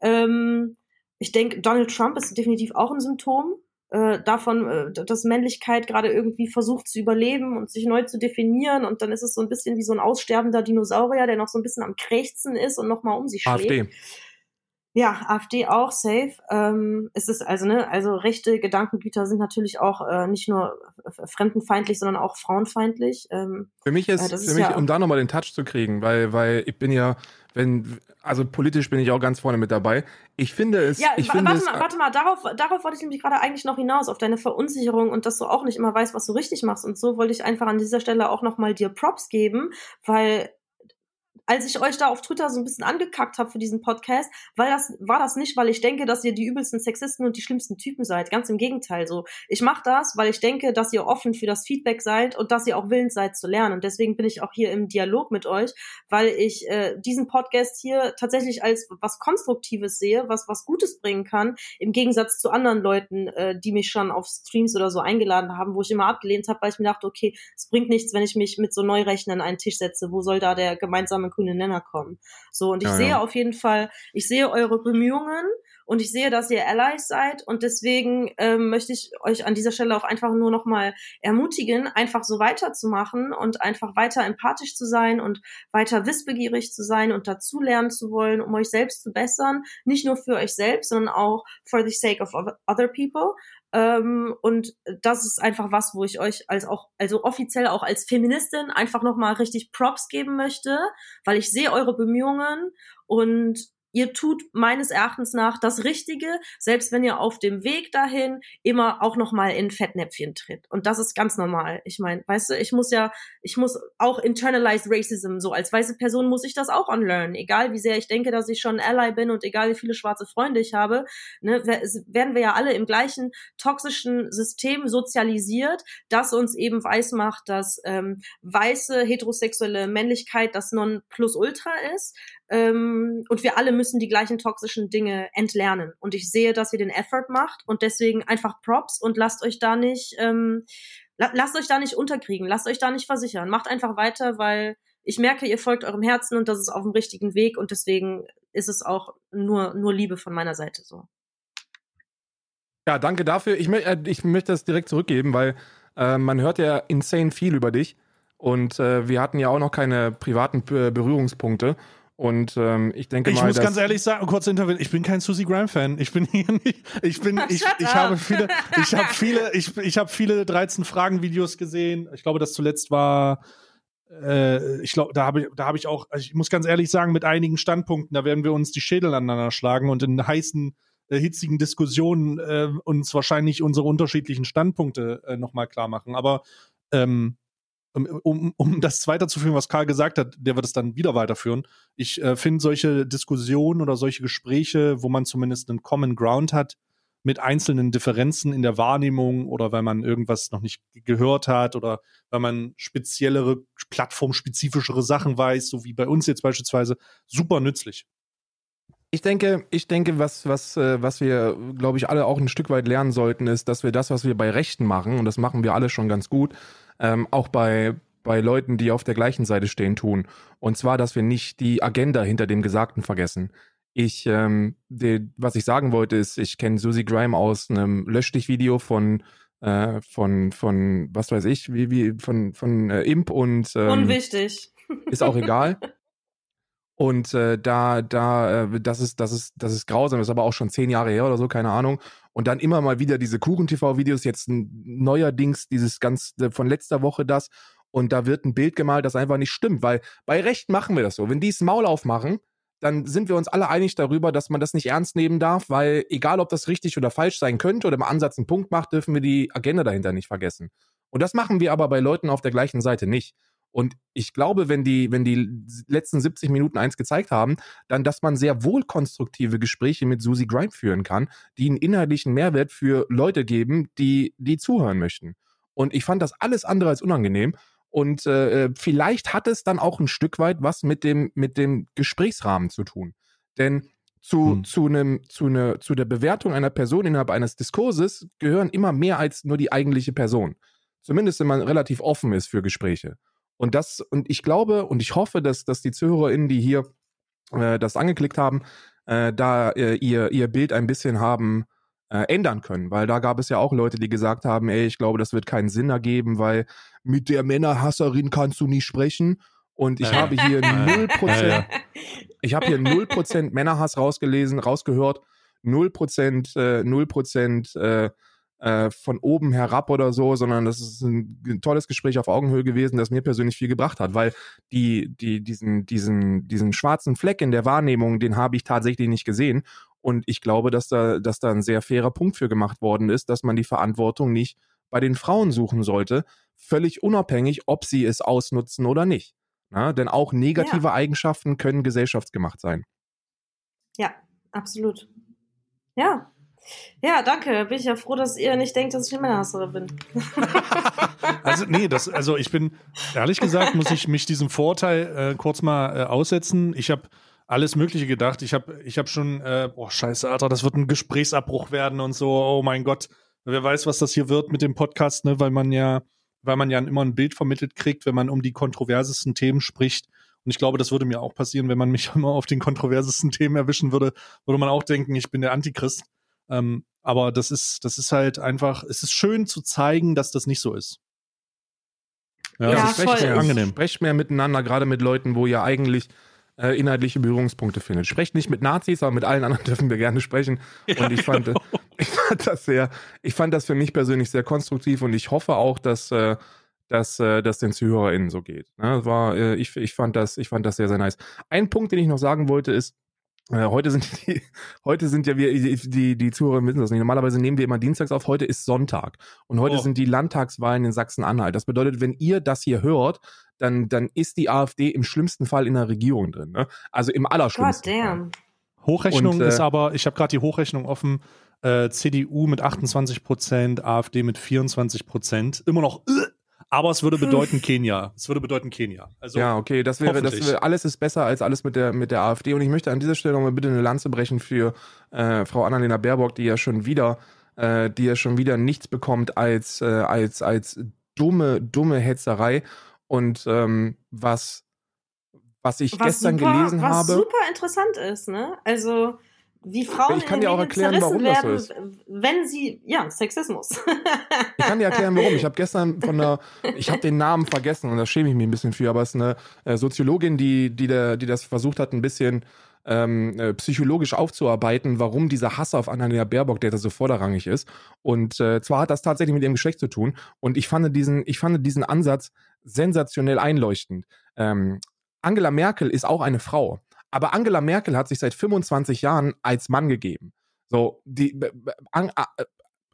Ähm, ich denke, Donald Trump ist definitiv auch ein Symptom äh, davon, äh, dass Männlichkeit gerade irgendwie versucht zu überleben und sich neu zu definieren und dann ist es so ein bisschen wie so ein aussterbender Dinosaurier, der noch so ein bisschen am Krächzen ist und nochmal um sich schlägt. AfD. Ja, AfD auch safe. Ähm, es ist also ne, also rechte Gedankengüter sind natürlich auch äh, nicht nur fremdenfeindlich, sondern auch frauenfeindlich. Ähm, für mich ist, äh, für mich, ja um da nochmal den Touch zu kriegen, weil weil ich bin ja, wenn also politisch bin ich auch ganz vorne mit dabei. Ich finde es. Ja, ich finde warte, mal, warte mal, darauf, darauf wollte ich nämlich gerade eigentlich noch hinaus, auf deine Verunsicherung und dass du auch nicht immer weißt, was du richtig machst. Und so wollte ich einfach an dieser Stelle auch nochmal dir Props geben, weil als ich euch da auf Twitter so ein bisschen angekackt habe für diesen Podcast, weil das war das nicht, weil ich denke, dass ihr die übelsten Sexisten und die schlimmsten Typen seid. Ganz im Gegenteil so. Ich mache das, weil ich denke, dass ihr offen für das Feedback seid und dass ihr auch willens seid zu lernen. Und deswegen bin ich auch hier im Dialog mit euch, weil ich äh, diesen Podcast hier tatsächlich als was Konstruktives sehe, was was Gutes bringen kann, im Gegensatz zu anderen Leuten, äh, die mich schon auf Streams oder so eingeladen haben, wo ich immer abgelehnt habe, weil ich mir dachte, okay, es bringt nichts, wenn ich mich mit so Neurechnern an einen Tisch setze. Wo soll da der gemeinsame grünen Nenner kommen. So, und ich ja, sehe ja. auf jeden Fall, ich sehe eure Bemühungen und ich sehe, dass ihr Allies seid und deswegen ähm, möchte ich euch an dieser Stelle auch einfach nur nochmal ermutigen, einfach so weiterzumachen und einfach weiter empathisch zu sein und weiter wissbegierig zu sein und dazulernen zu wollen, um euch selbst zu bessern. Nicht nur für euch selbst, sondern auch for the sake of other people. Ähm, und das ist einfach was, wo ich euch als auch, also offiziell auch als Feministin einfach nochmal richtig Props geben möchte, weil ich sehe eure Bemühungen und ihr tut meines Erachtens nach das Richtige, selbst wenn ihr auf dem Weg dahin immer auch noch mal in Fettnäpfchen tritt. Und das ist ganz normal. Ich meine, weißt du, ich muss ja, ich muss auch internalized Racism, so als weiße Person muss ich das auch unlearn. Egal wie sehr ich denke, dass ich schon Ally bin und egal wie viele schwarze Freunde ich habe, ne, werden wir ja alle im gleichen toxischen System sozialisiert, das uns eben weiß macht, dass ähm, weiße heterosexuelle Männlichkeit das Non-Plus-Ultra ist ähm, und wir alle müssen die gleichen toxischen Dinge entlernen. Und ich sehe, dass ihr den Effort macht und deswegen einfach Props und lasst euch da nicht, ähm, la lasst euch da nicht unterkriegen, lasst euch da nicht versichern. Macht einfach weiter, weil ich merke, ihr folgt eurem Herzen und das ist auf dem richtigen Weg und deswegen ist es auch nur, nur Liebe von meiner Seite so. Ja, danke dafür. Ich, äh, ich möchte das direkt zurückgeben, weil äh, man hört ja insane viel über dich. Und äh, wir hatten ja auch noch keine privaten Berührungspunkte. Und ähm, ich denke ich mal. Ich muss ganz ehrlich sagen, kurz Interview, ich bin kein Susie Graham-Fan. Ich bin hier nicht. Ich bin, ich, ich habe viele, ich habe viele, ich, ich habe viele 13 Fragen-Videos gesehen. Ich glaube, das zuletzt war. Äh, ich glaube, da habe ich, da habe ich auch, also ich muss ganz ehrlich sagen, mit einigen Standpunkten, da werden wir uns die Schädel aneinander schlagen und in heißen, äh, hitzigen Diskussionen äh, uns wahrscheinlich unsere unterschiedlichen Standpunkte äh, nochmal klar machen. Aber ähm, um, um das weiterzuführen, was Karl gesagt hat, der wird es dann wieder weiterführen. Ich äh, finde solche Diskussionen oder solche Gespräche, wo man zumindest einen Common Ground hat, mit einzelnen Differenzen in der Wahrnehmung oder weil man irgendwas noch nicht gehört hat oder weil man speziellere, plattformspezifischere Sachen weiß, so wie bei uns jetzt beispielsweise, super nützlich. Ich denke, ich denke, was, was, äh, was wir, glaube ich, alle auch ein Stück weit lernen sollten, ist, dass wir das, was wir bei Rechten machen, und das machen wir alle schon ganz gut, ähm, auch bei, bei Leuten, die auf der gleichen Seite stehen, tun. Und zwar, dass wir nicht die Agenda hinter dem Gesagten vergessen. Ich, ähm, die, was ich sagen wollte, ist, ich kenne Susie Grime aus einem Löschdich-Video von äh, von von was weiß ich, wie wie von von äh, Imp und ähm, unwichtig ist auch egal. Und äh, da, da, äh, das ist, das ist, das ist grausam, das ist aber auch schon zehn Jahre her oder so, keine Ahnung. Und dann immer mal wieder diese Kuchen-TV-Videos, jetzt neuerdings dieses ganz von letzter Woche das. Und da wird ein Bild gemalt, das einfach nicht stimmt, weil bei Recht machen wir das so. Wenn die das Maul aufmachen, dann sind wir uns alle einig darüber, dass man das nicht ernst nehmen darf, weil egal, ob das richtig oder falsch sein könnte oder im Ansatz einen Punkt macht, dürfen wir die Agenda dahinter nicht vergessen. Und das machen wir aber bei Leuten auf der gleichen Seite nicht. Und ich glaube, wenn die, wenn die letzten 70 Minuten eins gezeigt haben, dann, dass man sehr wohl konstruktive Gespräche mit Susie Grime führen kann, die einen inhaltlichen Mehrwert für Leute geben, die, die zuhören möchten. Und ich fand das alles andere als unangenehm. Und äh, vielleicht hat es dann auch ein Stück weit was mit dem, mit dem Gesprächsrahmen zu tun. Denn zu, hm. zu, einem, zu, eine, zu der Bewertung einer Person innerhalb eines Diskurses gehören immer mehr als nur die eigentliche Person. Zumindest wenn man relativ offen ist für Gespräche. Und das, und ich glaube und ich hoffe, dass, dass die ZuhörerInnen, die hier äh, das angeklickt haben, äh, da äh, ihr, ihr Bild ein bisschen haben äh, ändern können. Weil da gab es ja auch Leute, die gesagt haben, ey, ich glaube, das wird keinen Sinn ergeben, weil mit der Männerhasserin kannst du nicht sprechen. Und ich habe hier 0%, ich habe hier 0% Männerhass rausgelesen, rausgehört, 0%, äh, 0% äh, äh, von oben herab oder so, sondern das ist ein, tolles Gespräch auf Augenhöhe gewesen, das mir persönlich viel gebracht hat, weil die, die, diesen, diesen, diesen schwarzen Fleck in der Wahrnehmung, den habe ich tatsächlich nicht gesehen. Und ich glaube, dass da, dass da ein sehr fairer Punkt für gemacht worden ist, dass man die Verantwortung nicht bei den Frauen suchen sollte, völlig unabhängig, ob sie es ausnutzen oder nicht. Na, denn auch negative ja. Eigenschaften können gesellschaftsgemacht sein. Ja, absolut. Ja, ja, danke. Bin ich ja froh, dass ihr nicht denkt, dass ich eine Männerhasserin bin. also, nee, das, also ich bin, ehrlich gesagt, muss ich mich diesem Vorteil äh, kurz mal äh, aussetzen. Ich habe alles Mögliche gedacht. Ich habe ich hab schon, äh, boah, scheiße, Alter, das wird ein Gesprächsabbruch werden und so. Oh mein Gott. Wer weiß, was das hier wird mit dem Podcast, ne, weil man ja, weil man ja immer ein Bild vermittelt kriegt, wenn man um die kontroversesten Themen spricht. Und ich glaube, das würde mir auch passieren, wenn man mich immer auf den kontroversesten Themen erwischen würde, würde man auch denken, ich bin der Antichrist. Ähm, aber das ist, das ist halt einfach, es ist schön zu zeigen, dass das nicht so ist. Ja, ja also sprecht, mehr, angenehm. sprecht mehr miteinander, gerade mit Leuten, wo ihr eigentlich äh, inhaltliche Berührungspunkte findet. Sprecht nicht mit Nazis, aber mit allen anderen dürfen wir gerne sprechen. Ja, und ich fand, genau. ich fand das sehr, ich fand das für mich persönlich sehr konstruktiv und ich hoffe auch, dass äh, dass äh, das den ZuhörerInnen so geht. Ne? War, äh, ich, ich, fand das, ich fand das sehr, sehr nice. Ein Punkt, den ich noch sagen wollte, ist, heute sind die, heute sind ja wir, die, die, die Zuhörer wissen das nicht. Normalerweise nehmen wir immer dienstags auf, heute ist Sonntag. Und heute oh. sind die Landtagswahlen in Sachsen-Anhalt. Das bedeutet, wenn ihr das hier hört, dann, dann ist die AfD im schlimmsten Fall in der Regierung drin. Ne? Also im allerschlimmsten. God damn. Hochrechnung Und, äh, ist aber, ich habe gerade die Hochrechnung offen, äh, CDU mit 28 Prozent, AfD mit 24 Prozent. Immer noch, äh, aber es würde bedeuten Kenia. Es würde bedeuten Kenia. Also ja, okay, das wäre, das wäre, alles ist besser als alles mit der, mit der AfD. Und ich möchte an dieser Stelle nochmal bitte eine Lanze brechen für äh, Frau Annalena Baerbock, die ja schon wieder, äh, die ja schon wieder nichts bekommt als, äh, als, als dumme, dumme Hetzerei. Und ähm, was, was ich was gestern super, gelesen was habe. Was super interessant ist, ne? Also wie Frauen ich kann dir auch erklären, warum werden, das so ist. Wenn sie, ja, Sexismus. ich kann dir erklären, warum. Ich habe gestern von einer, ich habe den Namen vergessen und da schäme ich mich ein bisschen für, aber es ist eine äh, Soziologin, die, die, der, die das versucht hat, ein bisschen ähm, äh, psychologisch aufzuarbeiten, warum dieser Hass auf Annalena Baerbock, der da so vorderrangig ist. Und äh, zwar hat das tatsächlich mit ihrem Geschlecht zu tun. Und ich fand diesen, ich fand diesen Ansatz sensationell einleuchtend. Ähm, Angela Merkel ist auch eine Frau. Aber Angela Merkel hat sich seit 25 Jahren als Mann gegeben. So, die, an,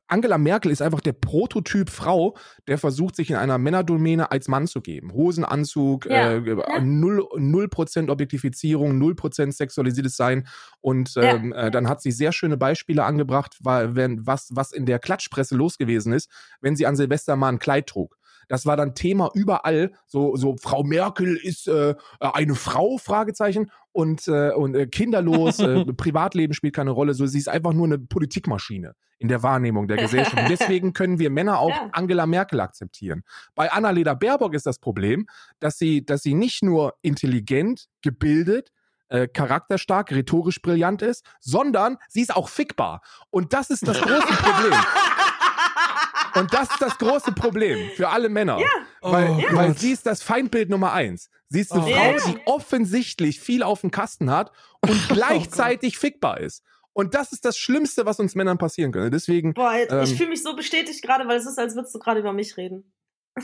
Angela Merkel ist einfach der Prototyp Frau, der versucht, sich in einer Männerdomäne als Mann zu geben. Hosenanzug, ja, äh, ja. Null, 0% Objektifizierung, 0% sexualisiertes Sein. Und ähm, ja. äh, dann hat sie sehr schöne Beispiele angebracht, weil, wenn, was, was in der Klatschpresse los gewesen ist, wenn sie an Silvester mal ein Kleid trug. Das war dann Thema überall. So, so Frau Merkel ist äh, eine Frau, Fragezeichen, und, äh, und äh, kinderlos, äh, Privatleben spielt keine Rolle. So, sie ist einfach nur eine Politikmaschine in der Wahrnehmung der Gesellschaft. Und deswegen können wir Männer auch ja. Angela Merkel akzeptieren. Bei Annalena Baerbock ist das Problem, dass sie, dass sie nicht nur intelligent, gebildet, äh, charakterstark, rhetorisch brillant ist, sondern sie ist auch fickbar. Und das ist das große Problem. Und das ist das große Problem für alle Männer. Ja. Weil, oh, weil sie ist das Feindbild Nummer eins. Sie ist eine oh. Frau, die offensichtlich viel auf dem Kasten hat und oh gleichzeitig fickbar ist. Und das ist das Schlimmste, was uns Männern passieren könnte. Deswegen. Boah, ähm, ich fühle mich so bestätigt gerade, weil es ist, als würdest du gerade über mich reden.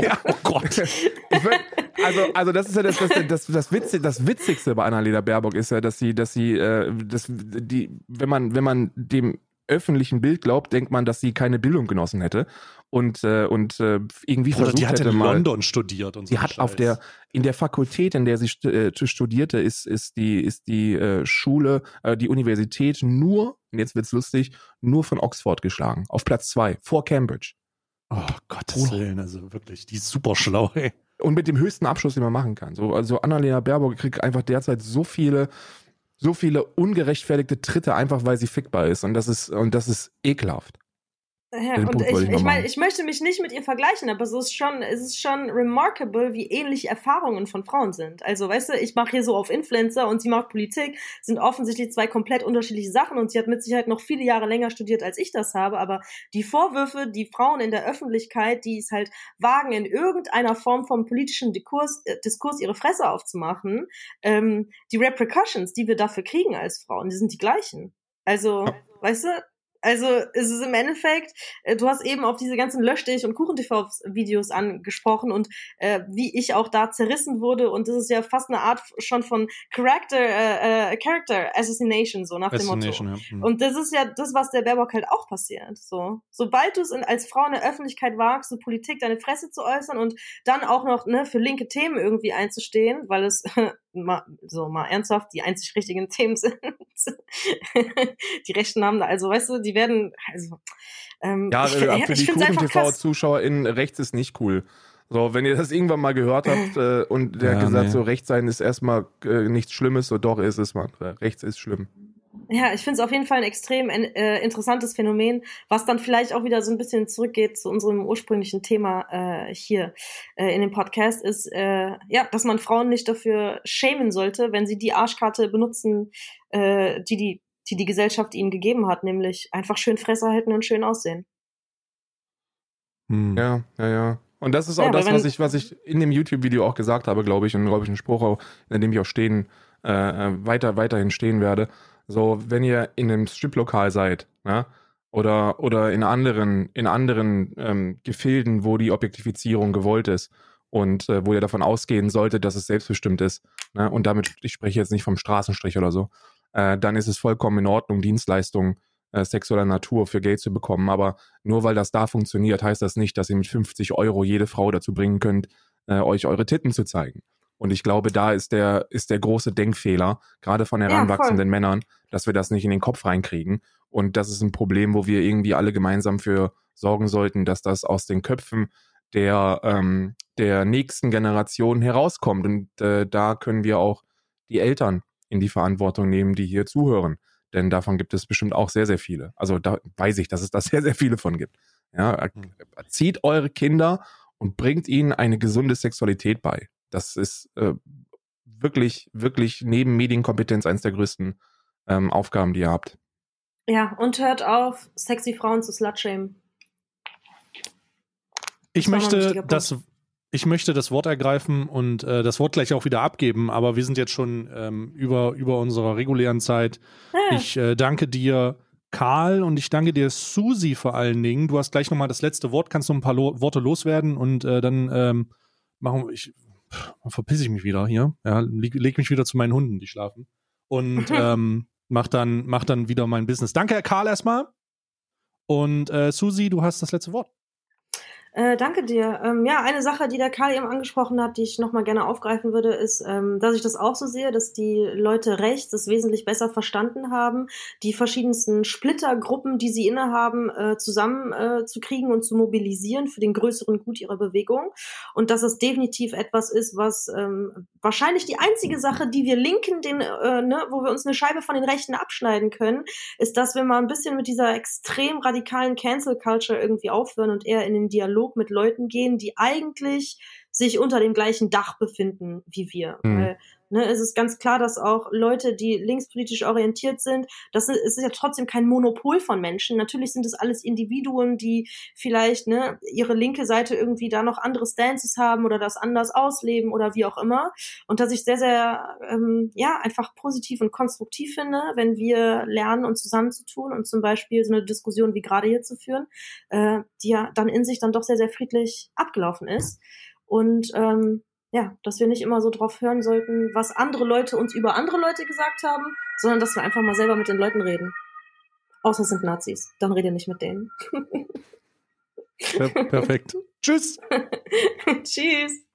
ja, oh Gott. Würd, also, also das ist ja das, das, das, das, Witzig, das Witzigste bei Annalena Baerbock ist ja, dass sie, dass sie, äh, dass die, wenn man, wenn man dem öffentlichen Bild glaubt, denkt man, dass sie keine Bildung genossen hätte und äh, und äh, irgendwie Oder versucht die hat in mal, London studiert und so. Sie hat Scheiß. auf der in der Fakultät, in der sie äh, studierte, ist ist die ist die äh, Schule, äh, die Universität nur und jetzt wird's lustig, nur von Oxford geschlagen, auf Platz zwei vor Cambridge. Oh Gottes Willen, also wirklich, die ist super schlau, ey. Und mit dem höchsten Abschluss, den man machen kann. So, also Annalena Baerbock kriegt einfach derzeit so viele so viele ungerechtfertigte Tritte, einfach weil sie fickbar ist. Und das ist, und das ist ekelhaft. Ja, und ich, ich, ich meine, ich möchte mich nicht mit ihr vergleichen, aber so ist schon, es ist schon remarkable, wie ähnlich Erfahrungen von Frauen sind. Also, weißt du, ich mache hier so auf Influencer und sie macht Politik, sind offensichtlich zwei komplett unterschiedliche Sachen und sie hat mit Sicherheit noch viele Jahre länger studiert, als ich das habe, aber die Vorwürfe, die Frauen in der Öffentlichkeit, die es halt wagen, in irgendeiner Form vom politischen Diskurs, äh, Diskurs ihre Fresse aufzumachen, ähm, die Repercussions, die wir dafür kriegen als Frauen, die sind die gleichen. Also, weißt du, also es ist im Endeffekt, äh, du hast eben auf diese ganzen Löschdich und Kuchen-TV-Videos angesprochen und äh, wie ich auch da zerrissen wurde und das ist ja fast eine Art schon von Character, äh, äh, Character Assassination, so nach dem Motto. Ja. Mhm. Und das ist ja das, was der Baerbock halt auch passiert. So, Sobald du es als Frau in der Öffentlichkeit wagst, so Politik deine Fresse zu äußern und dann auch noch ne, für linke Themen irgendwie einzustehen, weil es mal, so mal ernsthaft die einzig richtigen Themen sind. die Rechten haben da, also weißt du, die werden, also ähm, ja, ich, äh, für ich die Kuchen-TV-ZuschauerInnen rechts ist nicht cool. So, wenn ihr das irgendwann mal gehört habt äh, und der ja, gesagt, nee. so rechts sein ist erstmal äh, nichts Schlimmes, so doch ist es, man. Rechts ist schlimm. Ja, ich finde es auf jeden Fall ein extrem äh, interessantes Phänomen, was dann vielleicht auch wieder so ein bisschen zurückgeht zu unserem ursprünglichen Thema äh, hier äh, in dem Podcast, ist äh, ja, dass man Frauen nicht dafür schämen sollte, wenn sie die Arschkarte benutzen, äh, die, die, die die Gesellschaft ihnen gegeben hat, nämlich einfach schön Fresse halten und schön aussehen. Hm. Ja, ja, ja. Und das ist auch ja, das, was ich, was ich in dem YouTube-Video auch gesagt habe, glaube ich, und glaube ich, einen Spruch, auch, in dem ich auch stehen, äh, äh, weiter, weiterhin stehen werde. So, wenn ihr in einem Striplokal seid, ja, oder, oder in anderen, in anderen ähm, Gefilden, wo die Objektifizierung gewollt ist und äh, wo ihr davon ausgehen solltet, dass es selbstbestimmt ist, ne, und damit, ich spreche jetzt nicht vom Straßenstrich oder so, äh, dann ist es vollkommen in Ordnung, Dienstleistungen äh, sexueller Natur für Geld zu bekommen. Aber nur weil das da funktioniert, heißt das nicht, dass ihr mit 50 Euro jede Frau dazu bringen könnt, äh, euch eure Titten zu zeigen. Und ich glaube, da ist der, ist der große Denkfehler, gerade von heranwachsenden ja, Männern, dass wir das nicht in den Kopf reinkriegen. Und das ist ein Problem, wo wir irgendwie alle gemeinsam für sorgen sollten, dass das aus den Köpfen der, ähm, der nächsten Generation herauskommt. Und äh, da können wir auch die Eltern in die Verantwortung nehmen, die hier zuhören. Denn davon gibt es bestimmt auch sehr, sehr viele. Also da weiß ich, dass es da sehr, sehr viele von gibt. Ja, hm. erzieht eure Kinder und bringt ihnen eine gesunde Sexualität bei. Das ist äh, wirklich, wirklich neben Medienkompetenz eines der größten ähm, Aufgaben, die ihr habt. Ja, und hört auf, sexy Frauen zu slutshamen. Ich möchte das, ich möchte das Wort ergreifen und äh, das Wort gleich auch wieder abgeben, aber wir sind jetzt schon ähm, über, über unserer regulären Zeit. Ja. Ich äh, danke dir, Karl, und ich danke dir, Susi, vor allen Dingen. Du hast gleich nochmal das letzte Wort, kannst du ein paar Lo Worte loswerden und äh, dann ähm, machen ich dann verpiss ich mich wieder hier. Ja, leg, leg mich wieder zu meinen Hunden, die schlafen. Und ähm, mach, dann, mach dann wieder mein Business. Danke, Herr Karl, erstmal. Und äh, Susi, du hast das letzte Wort. Äh, danke dir. Ähm, ja, eine Sache, die der Karl eben angesprochen hat, die ich nochmal gerne aufgreifen würde, ist, ähm, dass ich das auch so sehe, dass die Leute rechts es wesentlich besser verstanden haben, die verschiedensten Splittergruppen, die sie innehaben, äh, zusammenzukriegen äh, und zu mobilisieren für den größeren Gut ihrer Bewegung. Und dass es definitiv etwas ist, was ähm, wahrscheinlich die einzige Sache, die wir Linken, den, äh, ne, wo wir uns eine Scheibe von den Rechten abschneiden können, ist, dass wir mal ein bisschen mit dieser extrem radikalen Cancel Culture irgendwie aufhören und eher in den Dialog Dialog mit Leuten gehen, die eigentlich sich unter dem gleichen Dach befinden wie wir. Mhm. Weil Ne, es ist ganz klar, dass auch Leute, die linkspolitisch orientiert sind, das ist, ist ja trotzdem kein Monopol von Menschen. Natürlich sind es alles Individuen, die vielleicht ne, ihre linke Seite irgendwie da noch andere Stances haben oder das anders ausleben oder wie auch immer. Und dass ich sehr, sehr ähm, ja einfach positiv und konstruktiv finde, wenn wir lernen, uns zusammenzutun und zum Beispiel so eine Diskussion wie gerade hier zu führen, äh, die ja dann in sich dann doch sehr, sehr friedlich abgelaufen ist. Und ähm, ja, dass wir nicht immer so drauf hören sollten, was andere Leute uns über andere Leute gesagt haben, sondern dass wir einfach mal selber mit den Leuten reden. Außer es sind Nazis. Dann rede nicht mit denen. Perfekt. Tschüss. Tschüss.